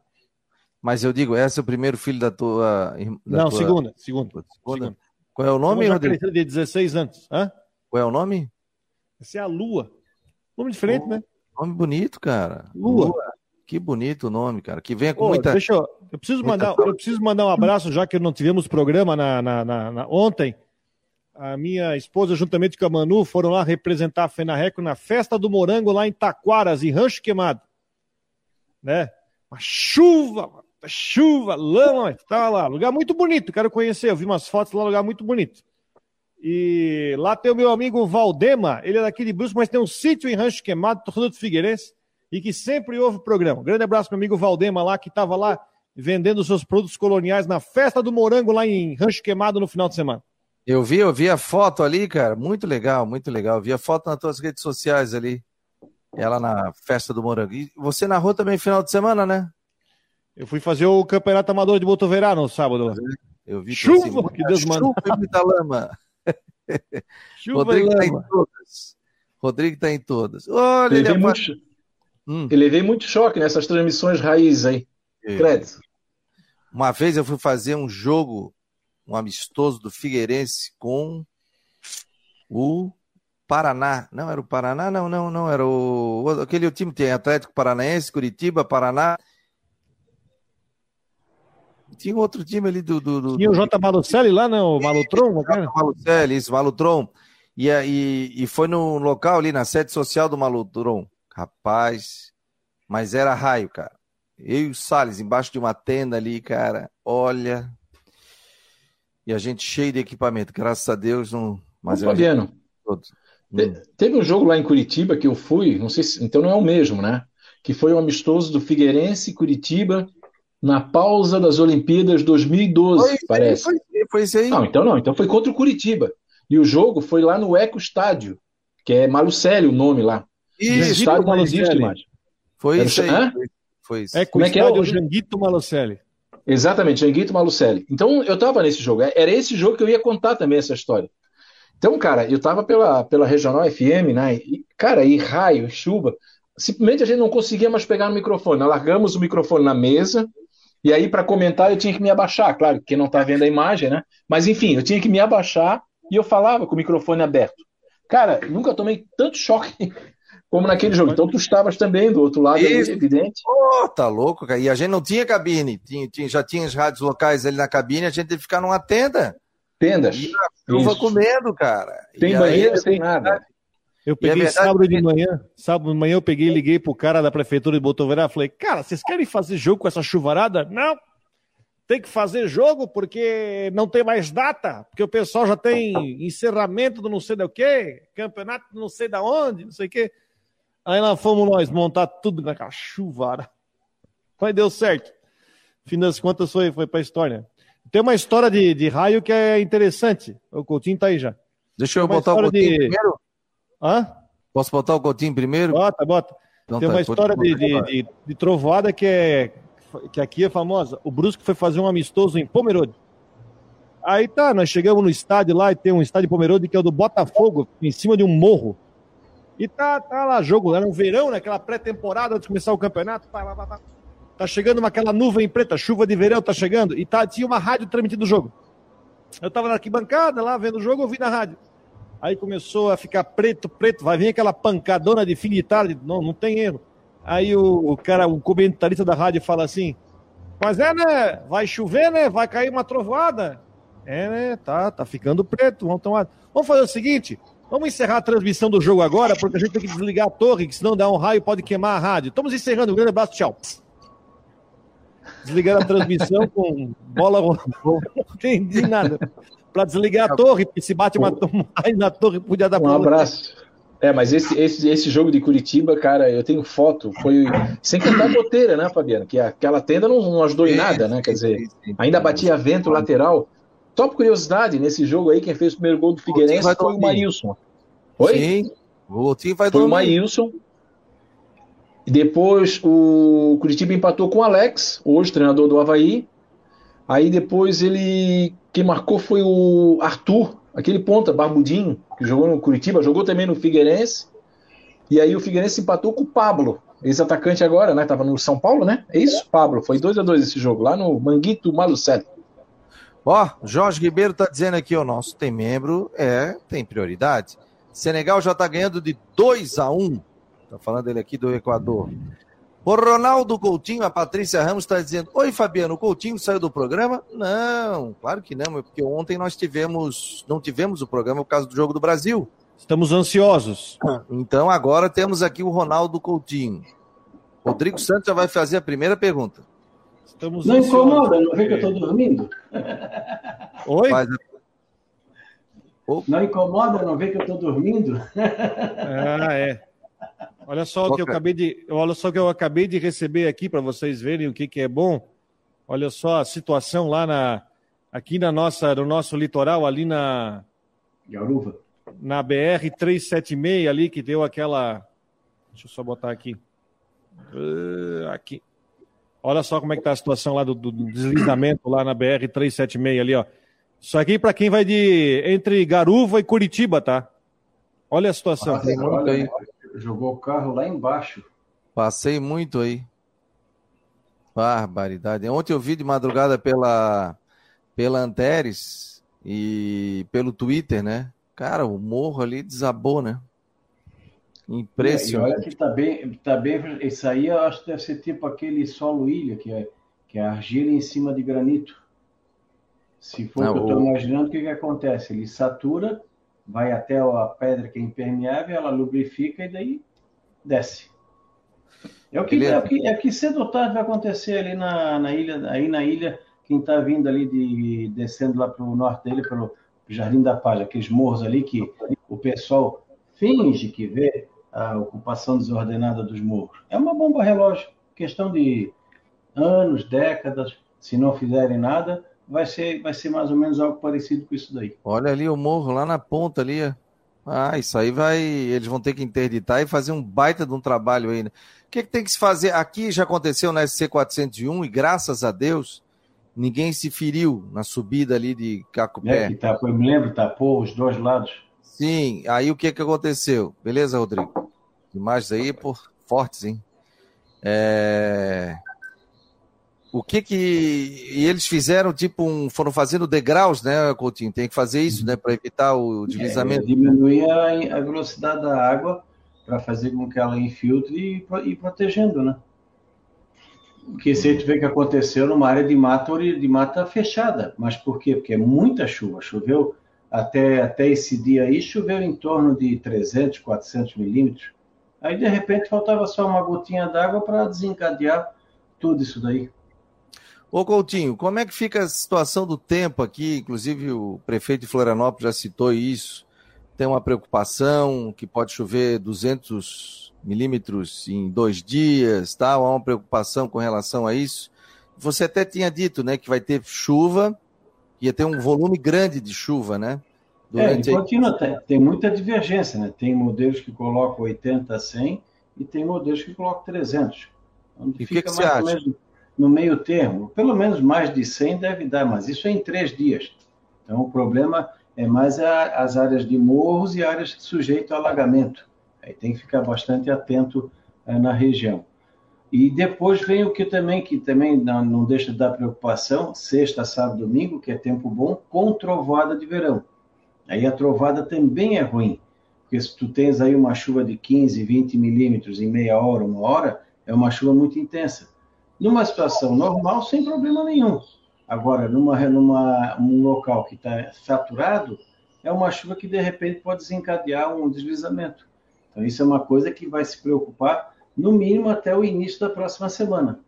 Mas eu digo, esse é o primeiro filho da tua. Da não, tua... segunda, segunda, segunda. Qual é o nome, Rodrigo? de 16 anos. Hã? Qual é o nome? Esse é a Lua. Nome diferente, oh. né? Nome bonito, cara. Lua. Lua. Que bonito o nome, cara. Que venha com muita. Deixa eu. Eu preciso, mandar, eu preciso mandar um abraço, já que não tivemos programa na, na, na, na, ontem. A minha esposa, juntamente com a Manu, foram lá representar a Fenarreco na festa do morango lá em Taquaras, em Rancho Queimado. Né? Uma chuva, chuva, lama, estava lá. Lugar muito bonito, quero conhecer. Eu vi umas fotos lá, lugar muito bonito. E lá tem o meu amigo Valdema, ele é daqui de Brusque, mas tem um sítio em Rancho Queimado, torcedor do Figueirense, e que sempre ouve o programa. Um grande abraço meu amigo Valdema lá, que estava lá vendendo seus produtos coloniais na festa do morango lá em Rancho Queimado no final de semana. Eu vi, eu vi a foto ali, cara, muito legal, muito legal. Eu vi a foto nas tuas redes sociais ali, ela na festa do morango. E você narrou também final de semana, né? Eu fui fazer o campeonato amador de Botoverá no sábado. Eu vi chuva, assim, que Deus manda. Chuva e muita lama. Rodrigo está em todas. Rodrigo está em todas. Olha, ele, ele muito, hum. ele levei muito choque nessas transmissões raiz aí. É. Crédito. Uma vez eu fui fazer um jogo, um amistoso do Figueirense com o Paraná. Não era o Paraná, não, não, não. Era o. Aquele time tem Atlético Paranaense, Curitiba, Paraná. Tinha outro time ali do. do, do Tinha o J. Malucelli lá, né? O Malutron? J. Malucelli, isso, Malutron. E, e, e foi no local ali, na sede social do Malutron. Rapaz, mas era raio, cara. Eu e o Salles embaixo de uma tenda ali, cara. Olha. E a gente cheio de equipamento, graças a Deus. Não... Mas Ô, Fabiano, gente... teve um jogo lá em Curitiba que eu fui, não sei se. Então não é o mesmo, né? Que foi um amistoso do Figueirense Curitiba na pausa das Olimpíadas 2012, foi, parece. Foi, foi isso aí. Não, então não, então foi contra o Curitiba. E o jogo foi lá no Eco Estádio, que é Malucelli o nome lá. Isso, o estádio não existe mais. Foi isso aí. Hã? Foi isso. Eco Como é que é o Janguito Malucelli. Exatamente, Janguito Malucelli. Então eu tava nesse jogo. Era esse jogo que eu ia contar também essa história. Então, cara, eu tava pela, pela Regional FM, né? E, cara, e raio, chuva. Simplesmente a gente não conseguia mais pegar no microfone. Nós largamos o microfone na mesa, e aí, para comentar, eu tinha que me abaixar, claro, quem não está vendo a imagem, né? Mas enfim, eu tinha que me abaixar e eu falava com o microfone aberto. Cara, nunca tomei tanto choque como naquele jogo. Então tu estavas também do outro lado, Isso. Ali, evidente. Oh, tá louco, cara. E a gente não tinha cabine, tinha, tinha, já tinha as rádios locais ali na cabine, a gente teve que ficar numa tenda. Tendas. E a chuva comendo, cara. Tem banheiro, sem nada. Eu é peguei é sábado de manhã, sábado de manhã eu peguei e liguei pro cara da prefeitura de Botoverá, falei, cara, vocês querem fazer jogo com essa chuvarada? Não, tem que fazer jogo porque não tem mais data, porque o pessoal já tem encerramento do não sei do que, campeonato não sei da onde, não sei o que. Aí lá fomos nós montar tudo naquela chuvara. Mas deu certo. Fim das contas foi, foi pra história. Tem uma história de, de raio que é interessante. O Coutinho tá aí já. Deixa eu botar o Coutinho de... primeiro. Hã? Posso botar o Coutinho primeiro? Bota, bota. Então, Tem tá, uma história de, de, de, de, trovoada que, é, que aqui é famosa. O Brusque foi fazer um amistoso em Pomerode. Aí tá, nós chegamos no estádio lá e tem um estádio Pomerode que é o do Botafogo, em cima de um morro. E tá, tá lá jogo, era no verão, naquela pré-temporada antes de começar o campeonato. Tá chegando uma, aquela nuvem preta, chuva de verão tá chegando, e tá, tinha uma rádio transmitindo o jogo. Eu tava na arquibancada lá vendo o jogo, ouvi na rádio. Aí começou a ficar preto, preto, vai vir aquela pancadona de fim de tarde, não, não tem erro. Aí o, o cara, o comentarista da rádio fala assim: Mas é, né? Vai chover, né? Vai cair uma trovoada. É, né? Tá, tá ficando preto. Vamos tomar. Vamos fazer o seguinte: vamos encerrar a transmissão do jogo agora, porque a gente tem que desligar a torre, que senão dá um raio pode queimar a rádio. Estamos encerrando. Um grande abraço, tchau. Desligaram a transmissão com bola Não entendi nada. Para desligar a torre, porque se bate uma raio na torre, podia dar Um abraço. É, mas esse, esse, esse jogo de Curitiba, cara, eu tenho foto, foi sem contar a goteira, né, Fabiano? Que aquela tenda não, não ajudou em nada, né? Quer dizer, ainda batia vento lateral. Top curiosidade, nesse jogo aí, quem fez o primeiro gol do Figueirense foi o Maílson. Oi? Sim, o time vai Foi o Maílson. Depois o Curitiba empatou com o Alex, hoje treinador do Havaí. Aí depois ele. Quem marcou foi o Arthur, aquele ponta, barbudinho, que jogou no Curitiba, jogou também no Figueirense. E aí o Figueirense empatou com o Pablo, ex-atacante agora, né? Tava no São Paulo, né? É isso, Pablo. Foi 2 a 2 esse jogo, lá no Manguito Malucelli. Ó, Jorge Ribeiro tá dizendo aqui, o nosso tem membro, é, tem prioridade. Senegal já tá ganhando de 2 a 1 Tá falando ele aqui do Equador. O Ronaldo Coutinho, a Patrícia Ramos está dizendo: Oi, Fabiano, o Coutinho saiu do programa? Não, claro que não, porque ontem nós tivemos, não tivemos o programa por causa do jogo do Brasil. Estamos ansiosos. Então agora temos aqui o Ronaldo Coutinho. Rodrigo Santos já vai fazer a primeira pergunta. Estamos não ansiosos. incomoda, não vê que eu estou dormindo? Oi? Faz... Não incomoda, não vê que eu estou dormindo? Ah, é. Olha só o que eu acabei de, olha só que eu acabei de receber aqui para vocês verem o que, que é bom. Olha só a situação lá na aqui na nossa no nosso litoral ali na Garuva. Na BR 376 ali que deu aquela Deixa eu só botar aqui. Uh, aqui. Olha só como é que tá a situação lá do, do deslizamento lá na BR 376 ali, ó. Isso aqui para quem vai de entre Garuva e Curitiba, tá? Olha a situação. Ah, olha, aí jogou o carro lá embaixo. Passei muito aí. Barbaridade. Ontem eu vi de madrugada pela, pela Anteres e pelo Twitter, né? Cara, o morro ali desabou, né? Impressionante. É, olha que tá bem, tá bem. Isso aí eu acho que deve ser tipo aquele solo ilha, que é, que é argila em cima de granito. Se for o que eu estou imaginando, o que, que acontece? Ele satura vai até a pedra que é impermeável, ela lubrifica e daí desce. É o que, é o que, é o que cedo ou tarde vai acontecer ali na, na ilha, aí na ilha, quem está vindo ali de descendo lá para o norte dele, pelo Jardim da Paz, aqueles morros ali que o pessoal finge que vê a ocupação desordenada dos morros. É uma bomba relógio, questão de anos, décadas, se não fizerem nada, vai ser, vai ser mais ou menos algo parecido com isso daí. Olha ali o morro lá na ponta ali. Ah, isso aí vai. Eles vão ter que interditar e fazer um baita de um trabalho aí. Né? O que, que tem que se fazer? Aqui já aconteceu na SC401 e graças a Deus ninguém se feriu na subida ali de Cacupé. É, que tapou, eu me lembro, tapou os dois lados. Sim, aí o que, que aconteceu? Beleza, Rodrigo? Imagens aí por fortes, hein? É o que que e eles fizeram tipo um foram fazendo degraus né Coutinho? Tem que fazer isso né para evitar o deslizamento. é, diminuir a, a, velocidade da água para fazer com que ela infiltre e ir protegendo né? Porque se tu vê que aconteceu numa área de mata de mata fechada. Mas por quê? Porque é muita chuva. Choveu até até esse dia aí choveu em torno de 300 400 milímetros. Aí de repente faltava só uma gotinha d'água para desencadear tudo isso daí Ô Coutinho, como é que fica a situação do tempo aqui? Inclusive o prefeito de Florianópolis já citou isso. Tem uma preocupação que pode chover 200 milímetros em dois dias, tal. Há uma preocupação com relação a isso. Você até tinha dito, né, que vai ter chuva, ia ter um volume grande de chuva, né? Durante é, e continua, tem, tem muita divergência, né? Tem modelos que colocam 80 a 100 e tem modelos que colocam 300. Onde e o que, que você acha? Mesmo no meio termo. Pelo menos mais de 100 deve dar, mas isso é em três dias. Então, o problema é mais a, as áreas de morros e áreas sujeitas a alagamento. Aí tem que ficar bastante atento é, na região. E depois vem o que também, que também não, não deixa de dar preocupação, sexta, sábado, domingo, que é tempo bom, com trovada de verão. Aí a trovada também é ruim, porque se tu tens aí uma chuva de 15, 20 milímetros em meia hora, uma hora, é uma chuva muito intensa. Numa situação normal, sem problema nenhum. Agora, numa, numa um local que está saturado, é uma chuva que de repente pode desencadear um deslizamento. Então, isso é uma coisa que vai se preocupar no mínimo até o início da próxima semana.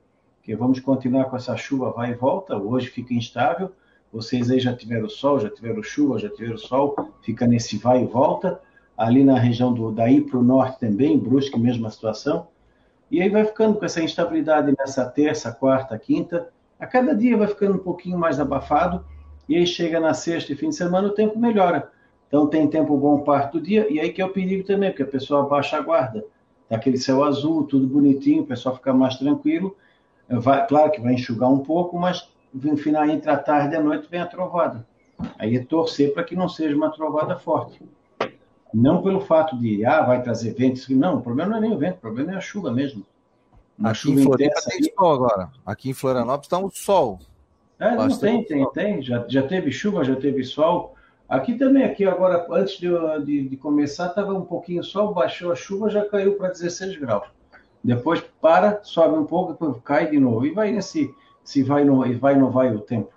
Que vamos continuar com essa chuva vai e volta, hoje fica instável, vocês aí já tiveram sol, já tiveram chuva, já tiveram sol, fica nesse vai e volta. Ali na região do daí para o norte também, Brusque, mesma situação. E aí vai ficando com essa instabilidade nessa terça, quarta, quinta. A cada dia vai ficando um pouquinho mais abafado. E aí chega na sexta e fim de semana o tempo melhora. Então tem tempo bom parte do dia. E aí que é o perigo também, porque a pessoa baixa a guarda daquele céu azul, tudo bonitinho, o pessoal fica mais tranquilo. Vai, claro que vai enxugar um pouco, mas no final, entre a tarde e a noite, vem a trovada. Aí é torcer para que não seja uma trovada forte. Não pelo fato de, ah, vai trazer vento. Não, o problema não é nem o vento, o problema é a chuva mesmo. Uma Aqui chuva em Floripa tem sol agora. Aqui em Florianópolis está um sol. É, não tem, tem, tem. Já, já teve chuva, já teve sol. Aqui também, aqui agora, antes de, de, de começar, estava um pouquinho sol, baixou a chuva, já caiu para 16 graus. Depois para, sobe um pouco, depois cai de novo. E vai nesse, se vai no, vai no vai o tempo.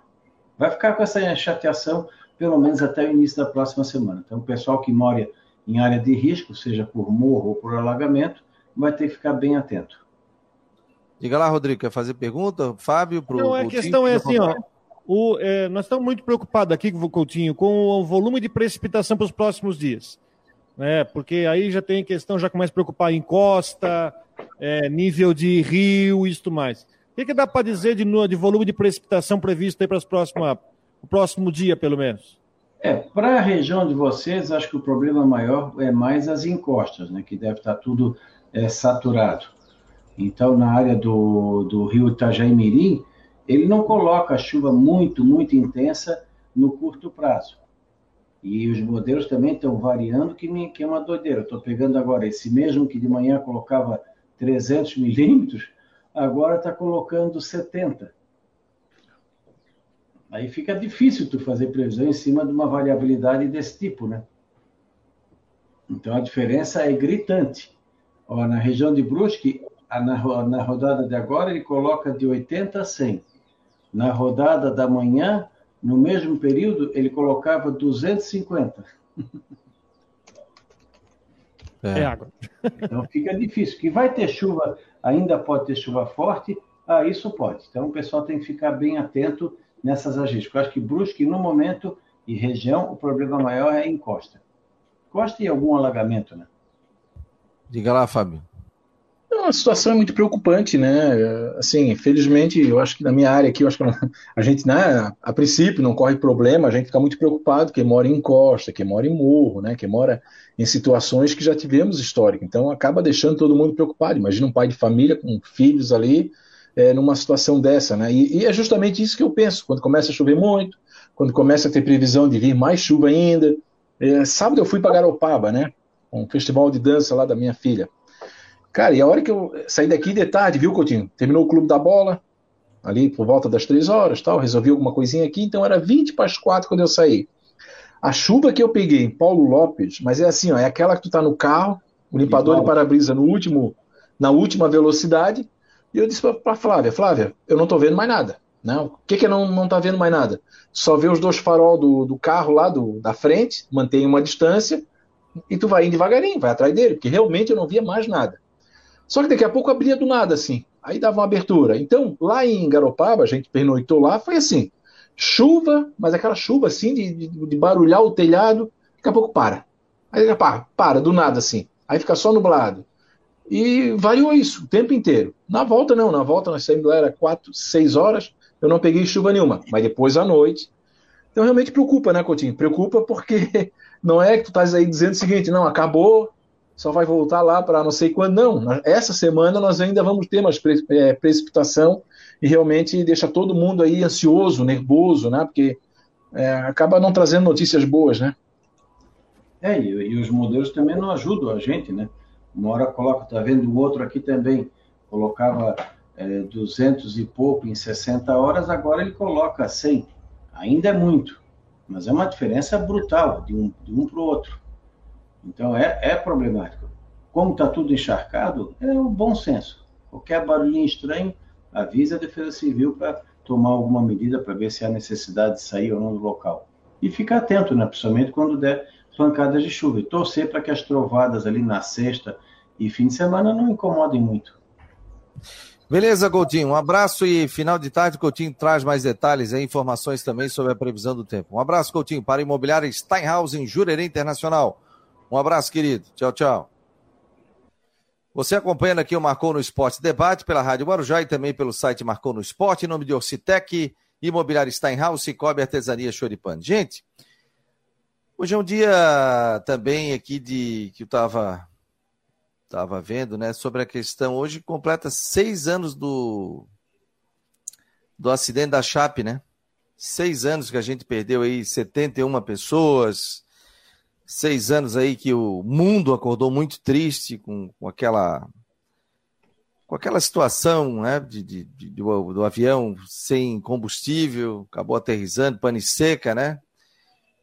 Vai ficar com essa chateação pelo menos até o início da próxima semana. Então, o pessoal que mora em área de risco, seja por morro ou por alagamento, vai ter que ficar bem atento. Diga lá, Rodrigo, quer fazer pergunta? Fábio, pro, Não, a questão é assim, ó. O, é, nós estamos muito preocupados aqui, Coutinho, com o volume de precipitação para os próximos dias. Né? Porque aí já tem questão, já começa a preocupar em costa, é, nível de rio e tudo mais. O que, que dá para dizer de, de, volume de precipitação previsto aí para as próximas, o próximo dia, pelo menos? É, para a região de vocês, acho que o problema maior é mais as encostas, né? Que deve estar tá tudo é, saturado. Então, na área do, do rio Itajaimirim, ele não coloca chuva muito, muito intensa no curto prazo. E os modelos também estão variando, que, me, que é uma doideira. Estou pegando agora esse mesmo que de manhã colocava 300 milímetros, agora está colocando 70. Aí fica difícil tu fazer previsão em cima de uma variabilidade desse tipo, né? Então a diferença é gritante. Ó, na região de Brusque, na, na rodada de agora, ele coloca de 80 a 100. Na rodada da manhã, no mesmo período, ele colocava 250. É. é água. Então fica difícil. Que vai ter chuva, ainda pode ter chuva forte, ah, isso pode. Então o pessoal tem que ficar bem atento nessas agências. Eu acho que Brusque, no momento e região, o problema maior é em costa. Costa e algum alagamento, né? Diga lá, Fábio a situação é muito preocupante, né? Assim, felizmente, eu acho que na minha área aqui, eu acho que a gente, né, a princípio, não corre problema, a gente fica muito preocupado quem mora em costa, quem mora em morro, né? Quem mora em situações que já tivemos histórico. Então, acaba deixando todo mundo preocupado. Imagina um pai de família com filhos ali é, numa situação dessa, né? E, e é justamente isso que eu penso. Quando começa a chover muito, quando começa a ter previsão de vir mais chuva ainda. É, sábado eu fui para Garopaba, né? Um festival de dança lá da minha filha. Cara, e a hora que eu saí daqui de tarde, viu, Coutinho? Terminou o clube da bola, ali por volta das três horas, tal, resolvi alguma coisinha aqui, então era 20 para as quatro quando eu saí. A chuva que eu peguei em Paulo Lopes, mas é assim, ó, é aquela que tu tá no carro, o limpador de para-brisa no último, na última velocidade, e eu disse para Flávia, Flávia, eu não tô vendo mais nada. Né? O que que não, não tá vendo mais nada? Só vê os dois farol do, do carro lá do, da frente, mantém uma distância, e tu vai indo devagarinho, vai atrás dele, porque realmente eu não via mais nada. Só que daqui a pouco abria do nada, assim. Aí dava uma abertura. Então, lá em Garopaba, a gente pernoitou lá, foi assim: chuva, mas aquela chuva assim, de, de, de barulhar o telhado, daqui a pouco para. Aí para, para, do nada assim. Aí fica só nublado. E variou isso o tempo inteiro. Na volta, não. Na volta, nós saímos lá, era 4, 6 horas, eu não peguei chuva nenhuma. Mas depois à noite. Então realmente preocupa, né, Coutinho? Preocupa porque não é que tu estás aí dizendo o seguinte, não, acabou, só vai voltar lá para não sei quando. Não, essa semana nós ainda vamos ter mais pre é, precipitação e realmente deixa todo mundo aí ansioso, nervoso, né? Porque é, acaba não trazendo notícias boas, né? É, e, e, os modelos também não ajudam a gente, né? Uma hora coloca, tá vendo o outro aqui também, colocava é, 200 e pouco em 60 horas, agora ele coloca 100. Ainda é muito, mas é uma diferença brutal de um, de um para o outro. Então é, é problemático. Como está tudo encharcado, é o bom senso. Qualquer barulhinho estranho, avisa a Defesa Civil para tomar alguma medida para ver se há necessidade de sair ou não do local. E ficar atento, né, principalmente quando der pancadas de chuva. E torcer para que as trovadas ali na sexta e fim de semana não incomodem muito. Beleza, Coutinho. Um abraço e final de tarde, Coutinho traz mais detalhes e informações também sobre a previsão do tempo. Um abraço, Coutinho, para a imobiliária Steinhaus em Jurerê Internacional. Um abraço, querido. Tchau, tchau. Você acompanhando aqui o Marcou no Esporte Debate pela Rádio Guarujá e também pelo site Marcou no Esporte, em nome de Orcitec, Imobiliária Steinhaus, Cicobi Artesania Choripan. Gente, hoje é um dia também aqui de que eu estava tava vendo, né, sobre a questão. Hoje completa seis anos do, do acidente da Chape, né? Seis anos que a gente perdeu aí 71 pessoas, seis anos aí que o mundo acordou muito triste com, com aquela com aquela situação né, de, de, de do, do, avião sem combustível, acabou aterrizando, pane seca, né?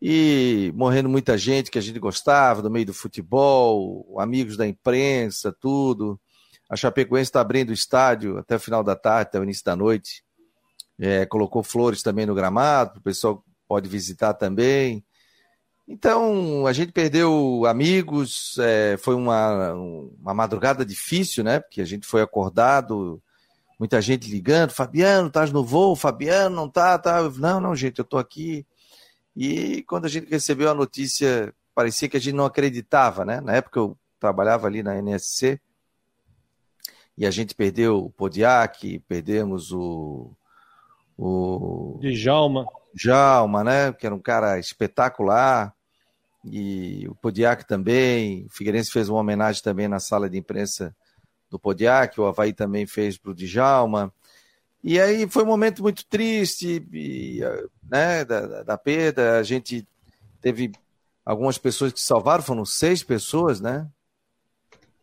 E morrendo muita gente que a gente gostava, do meio do futebol, amigos da imprensa, tudo. A Chapecoense está abrindo o estádio até o final da tarde, até o início da noite. É, colocou flores também no gramado, o pessoal pode visitar também. Então, a gente perdeu amigos, é, foi uma, uma madrugada difícil, né? Porque a gente foi acordado, muita gente ligando, Fabiano, estás no voo? Fabiano, não tá, tá? Não, não, gente, eu tô aqui. E quando a gente recebeu a notícia, parecia que a gente não acreditava, né? Na época eu trabalhava ali na NSC, e a gente perdeu o Podiac, perdemos o... o... Djalma. Djalma, né? Que era um cara espetacular e o Podiac também. O Figueirense fez uma homenagem também na sala de imprensa do Podiac, o Havaí também fez para o Djalma. E aí foi um momento muito triste e, né, da, da perda. A gente teve algumas pessoas que salvaram, foram seis pessoas, né?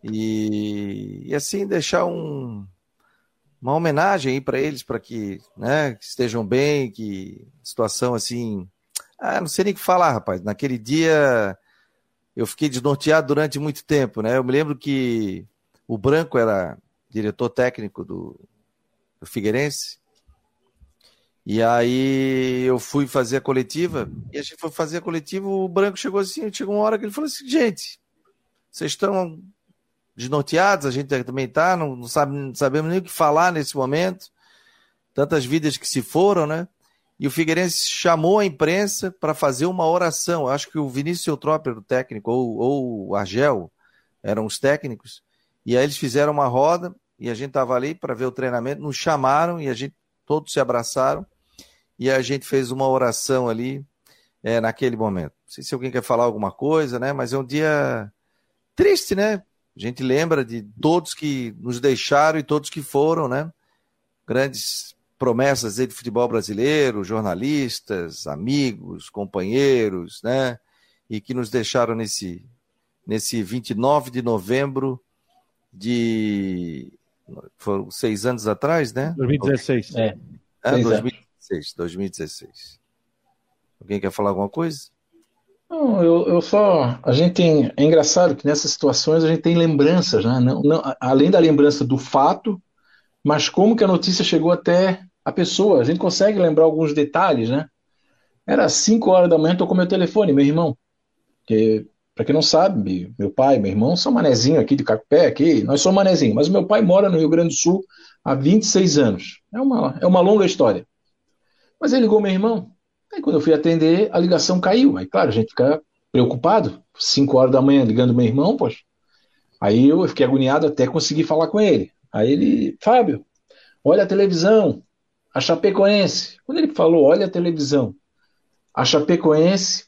E, e assim deixar um, uma homenagem aí para eles, para que, né, que estejam bem, que situação assim ah, não sei nem o que falar, rapaz. Naquele dia eu fiquei desnorteado durante muito tempo, né? Eu me lembro que o Branco era diretor técnico do, do Figueirense. E aí eu fui fazer a coletiva, e a gente foi fazer a coletiva, o Branco chegou assim, chegou uma hora que ele falou assim, gente, vocês estão desnorteados, a gente também tá, não, não, sabe, não sabemos nem o que falar nesse momento, tantas vidas que se foram, né? e o Figueirense chamou a imprensa para fazer uma oração. Acho que o Vinícius Eutrópio o técnico, ou, ou o Argel eram os técnicos. E aí eles fizeram uma roda e a gente estava ali para ver o treinamento, nos chamaram e a gente todos se abraçaram e a gente fez uma oração ali é, naquele momento. Não sei se alguém quer falar alguma coisa, né? Mas é um dia triste, né? A gente lembra de todos que nos deixaram e todos que foram, né? Grandes promessas de futebol brasileiro, jornalistas, amigos, companheiros, né? E que nos deixaram nesse, nesse 29 de novembro de. Foram seis anos atrás, né? 2016. É. é 2016, 2016. Alguém quer falar alguma coisa? Não, eu, eu só. A gente tem. É engraçado que nessas situações a gente tem lembranças, né? Não, não, além da lembrança do fato, mas como que a notícia chegou até a pessoa. A gente consegue lembrar alguns detalhes, né? Era 5 horas da manhã, tocou meu telefone, meu irmão. Que, para quem não sabe, meu pai meu irmão são manezinho aqui de Cacupé, aqui. Nós somos manezinho, mas meu pai mora no Rio Grande do Sul há 26 anos. É uma, é uma longa história. Mas ele ligou meu irmão. Aí quando eu fui atender, a ligação caiu. Aí, claro, a gente fica preocupado. 5 horas da manhã ligando meu irmão, poxa. Aí eu fiquei agoniado até conseguir falar com ele. Aí ele, Fábio, olha a televisão, a Chapecoense, quando ele falou, olha a televisão, a Chapecoense,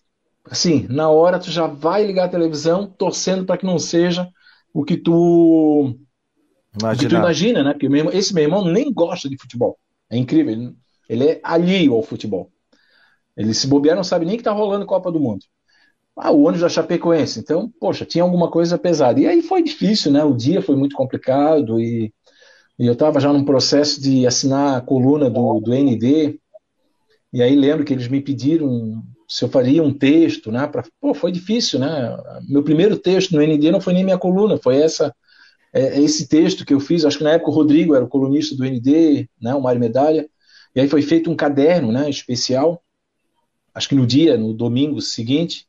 assim, na hora tu já vai ligar a televisão torcendo para que não seja o que tu, o que tu imagina, né? Porque esse meu irmão nem gosta de futebol. É incrível, ele, ele é alheio ao futebol. Ele se bobear não sabe nem que tá rolando Copa do Mundo. Ah, o ônibus da Chapecoense. Então, poxa, tinha alguma coisa pesada. E aí foi difícil, né? O dia foi muito complicado e E eu estava já num processo de assinar a coluna do, do ND, e aí lembro que eles me pediram se eu faria um texto, né? Pra, pô, foi difícil, né? Meu primeiro texto no ND não foi nem minha coluna, foi essa é, é, esse texto que eu fiz. Acho que na época o Rodrigo era o colunista do ND, né? O Mário Medalha. E aí foi feito um caderno, né? Especial. Acho que no dia, no domingo seguinte,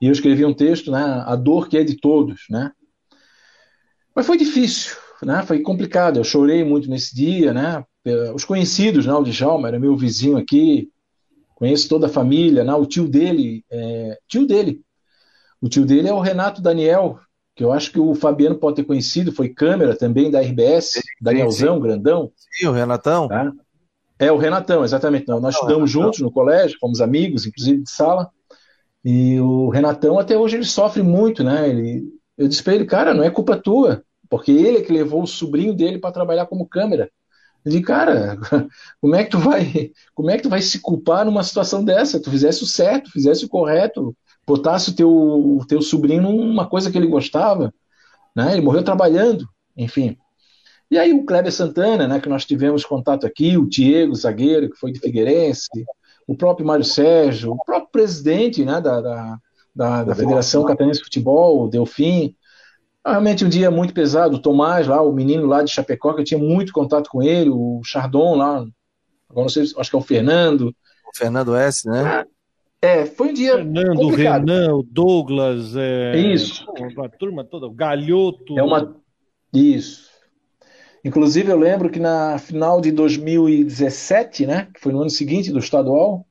e eu escrevi um texto, né? A dor que é de todos, né? Mas foi difícil, né? Foi complicado. Eu chorei muito nesse dia, né? Os conhecidos, né? O Djalma era meu vizinho aqui, conheço toda a família, né? O tio dele, é... tio dele, o tio dele é o Renato Daniel, que eu acho que o Fabiano pode ter conhecido, foi câmera também da RBS, sim, Danielzão, sim. grandão. Sim, o Renatão. Tá? É, o Renatão, exatamente. Nós, nós estudamos juntos no colégio, fomos amigos, inclusive de sala. E o Renatão, até hoje, ele sofre muito, né? Ele, eu disse para ele, cara, não é culpa tua, porque ele é que levou o sobrinho dele para trabalhar como câmera. Ele, cara, como é que tu vai, como é que tu vai se culpar numa situação dessa? Tu fizesse o certo, fizesse o correto, botasse o teu, o teu sobrinho numa coisa que ele gostava, né? Ele morreu trabalhando, enfim. E aí o Kleber Santana, né, que nós tivemos contato aqui, o Diego, zagueiro, que foi de Figueirense, o próprio Mário Sérgio, o próprio presidente né, da, da, da, da Federação Catarinense de Futebol, o Delfim, Realmente um dia muito pesado. O Tomás, lá, o menino lá de Chapecó, que eu tinha muito contato com ele, o Chardon lá, agora não sei, acho que é o Fernando. O Fernando S, né? É, foi um dia. Fernando, complicado. Renan, Douglas, é... Isso. A turma toda, o Galhoto. É uma. Isso. Inclusive, eu lembro que na final de 2017, né, que foi no ano seguinte do estadual,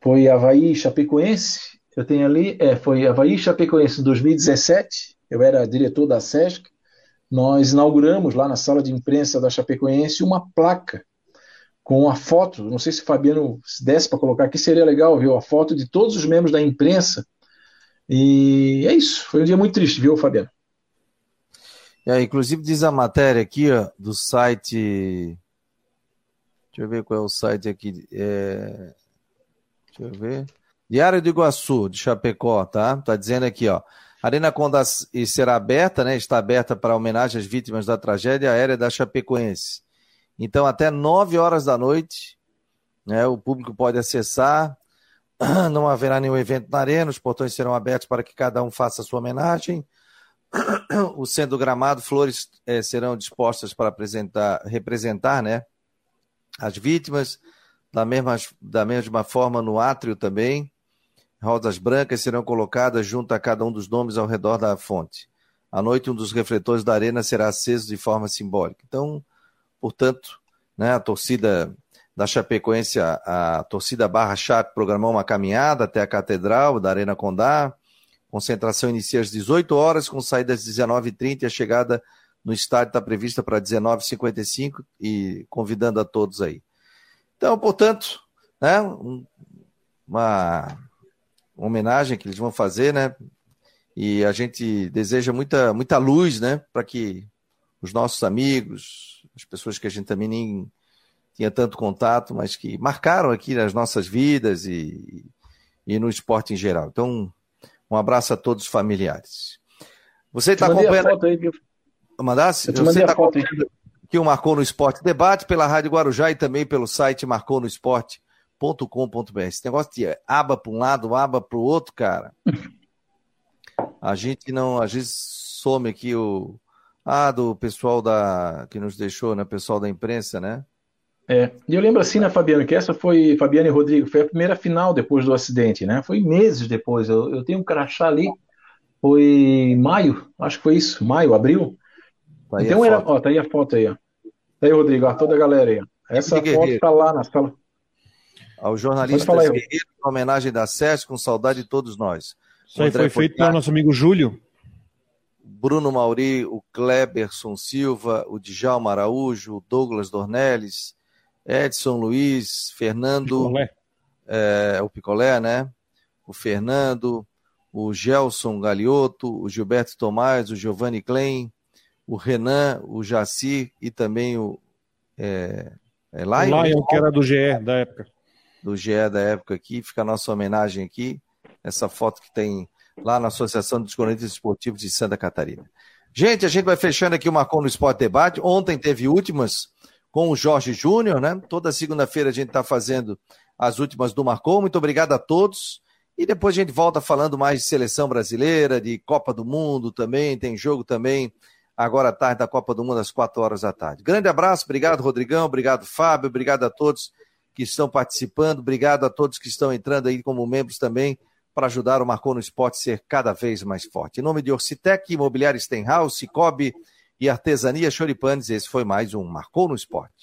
foi Havaí e Chapecoense. Eu tenho ali, é, foi Havaí e Chapecoense em 2017 eu era diretor da SESC, nós inauguramos lá na sala de imprensa da Chapecoense uma placa com a foto, não sei se o Fabiano se desse para colocar aqui, seria legal, viu? A foto de todos os membros da imprensa. E é isso, foi um dia muito triste, viu, Fabiano? É, inclusive diz a matéria aqui, ó, do site. Deixa eu ver qual é o site aqui. É... Deixa eu ver. Diário do Iguaçu, de Chapecó, tá? Tá dizendo aqui, ó. Arena Conda será aberta, né? Está aberta para homenagem às vítimas da tragédia aérea da Chapecoense. Então, até 9 horas da noite, né, o público pode acessar. Não haverá nenhum evento na arena, os portões serão abertos para que cada um faça a sua homenagem. O centro gramado, flores é, serão dispostas para apresentar, representar né, as vítimas, da mesma, da mesma forma no átrio também. Rosas brancas serão colocadas junto a cada um dos nomes ao redor da fonte. À noite, um dos refletores da arena será aceso de forma simbólica. Então, portanto, né, a torcida da Chapecoense, a, a torcida Barra Chape programou uma caminhada até a Catedral da Arena Condá. Concentração inicia às 18 horas, com saída às 19h30 e a chegada no estádio está prevista para 19h55 e convidando a todos aí. Então, portanto, né, uma homenagem que eles vão fazer, né? E a gente deseja muita, muita luz, né? Para que os nossos amigos, as pessoas que a gente também nem tinha tanto contato, mas que marcaram aqui nas nossas vidas e, e no esporte em geral. Então, um abraço a todos os familiares. Você está acompanhando. A foto aí, viu? Mandasse? Eu Você está acompanhando aqui o Marcou no Esporte Debate pela Rádio Guarujá e também pelo site Marcou no Esporte com.br. Esse negócio de aba para um lado, aba para o outro, cara. A gente não, às vezes some aqui o ah do pessoal da que nos deixou, né, pessoal da imprensa, né? É, e eu lembro assim, né, Fabiano, que essa foi, Fabiano e Rodrigo, foi a primeira final depois do acidente, né? Foi meses depois. Eu, eu tenho um crachá ali, foi maio, acho que foi isso, maio, abril. Tá então era, ó, tá aí a foto aí, ó. Tá aí, Rodrigo, ó, toda a galera aí, ó. Essa foto tá lá na sala ao jornalista Guerreiro, em homenagem da SESC, com saudade de todos nós. Isso aí foi feito pelo nosso amigo Júlio. Bruno Mauri, o Kleberson Silva, o Djalma Araújo, o Douglas Dornelles, Edson Luiz, Fernando, Picolé. É, o Picolé, né? O Fernando, o Gelson Galioto, o Gilberto Tomás, o Giovanni Klein, o Renan, o Jaci e também o é, é Lion, o Lion, que era do GE da época do GE da época aqui, fica a nossa homenagem aqui, essa foto que tem lá na Associação dos Cronistas Esportivos de Santa Catarina. Gente, a gente vai fechando aqui o Marcou no Esporte Debate. Ontem teve últimas com o Jorge Júnior, né? Toda segunda-feira a gente está fazendo as últimas do Marcou. Muito obrigado a todos. E depois a gente volta falando mais de seleção brasileira, de Copa do Mundo também. Tem jogo também agora à tarde da Copa do Mundo, às quatro horas da tarde. Grande abraço, obrigado, Rodrigão, obrigado, Fábio, obrigado a todos que estão participando, obrigado a todos que estão entrando aí como membros também para ajudar o Marcou no Esporte a ser cada vez mais forte. Em nome de Orcitec, Imobiliário Stenhouse, Cicobi e Artesania Choripanes, esse foi mais um Marcou no Esporte.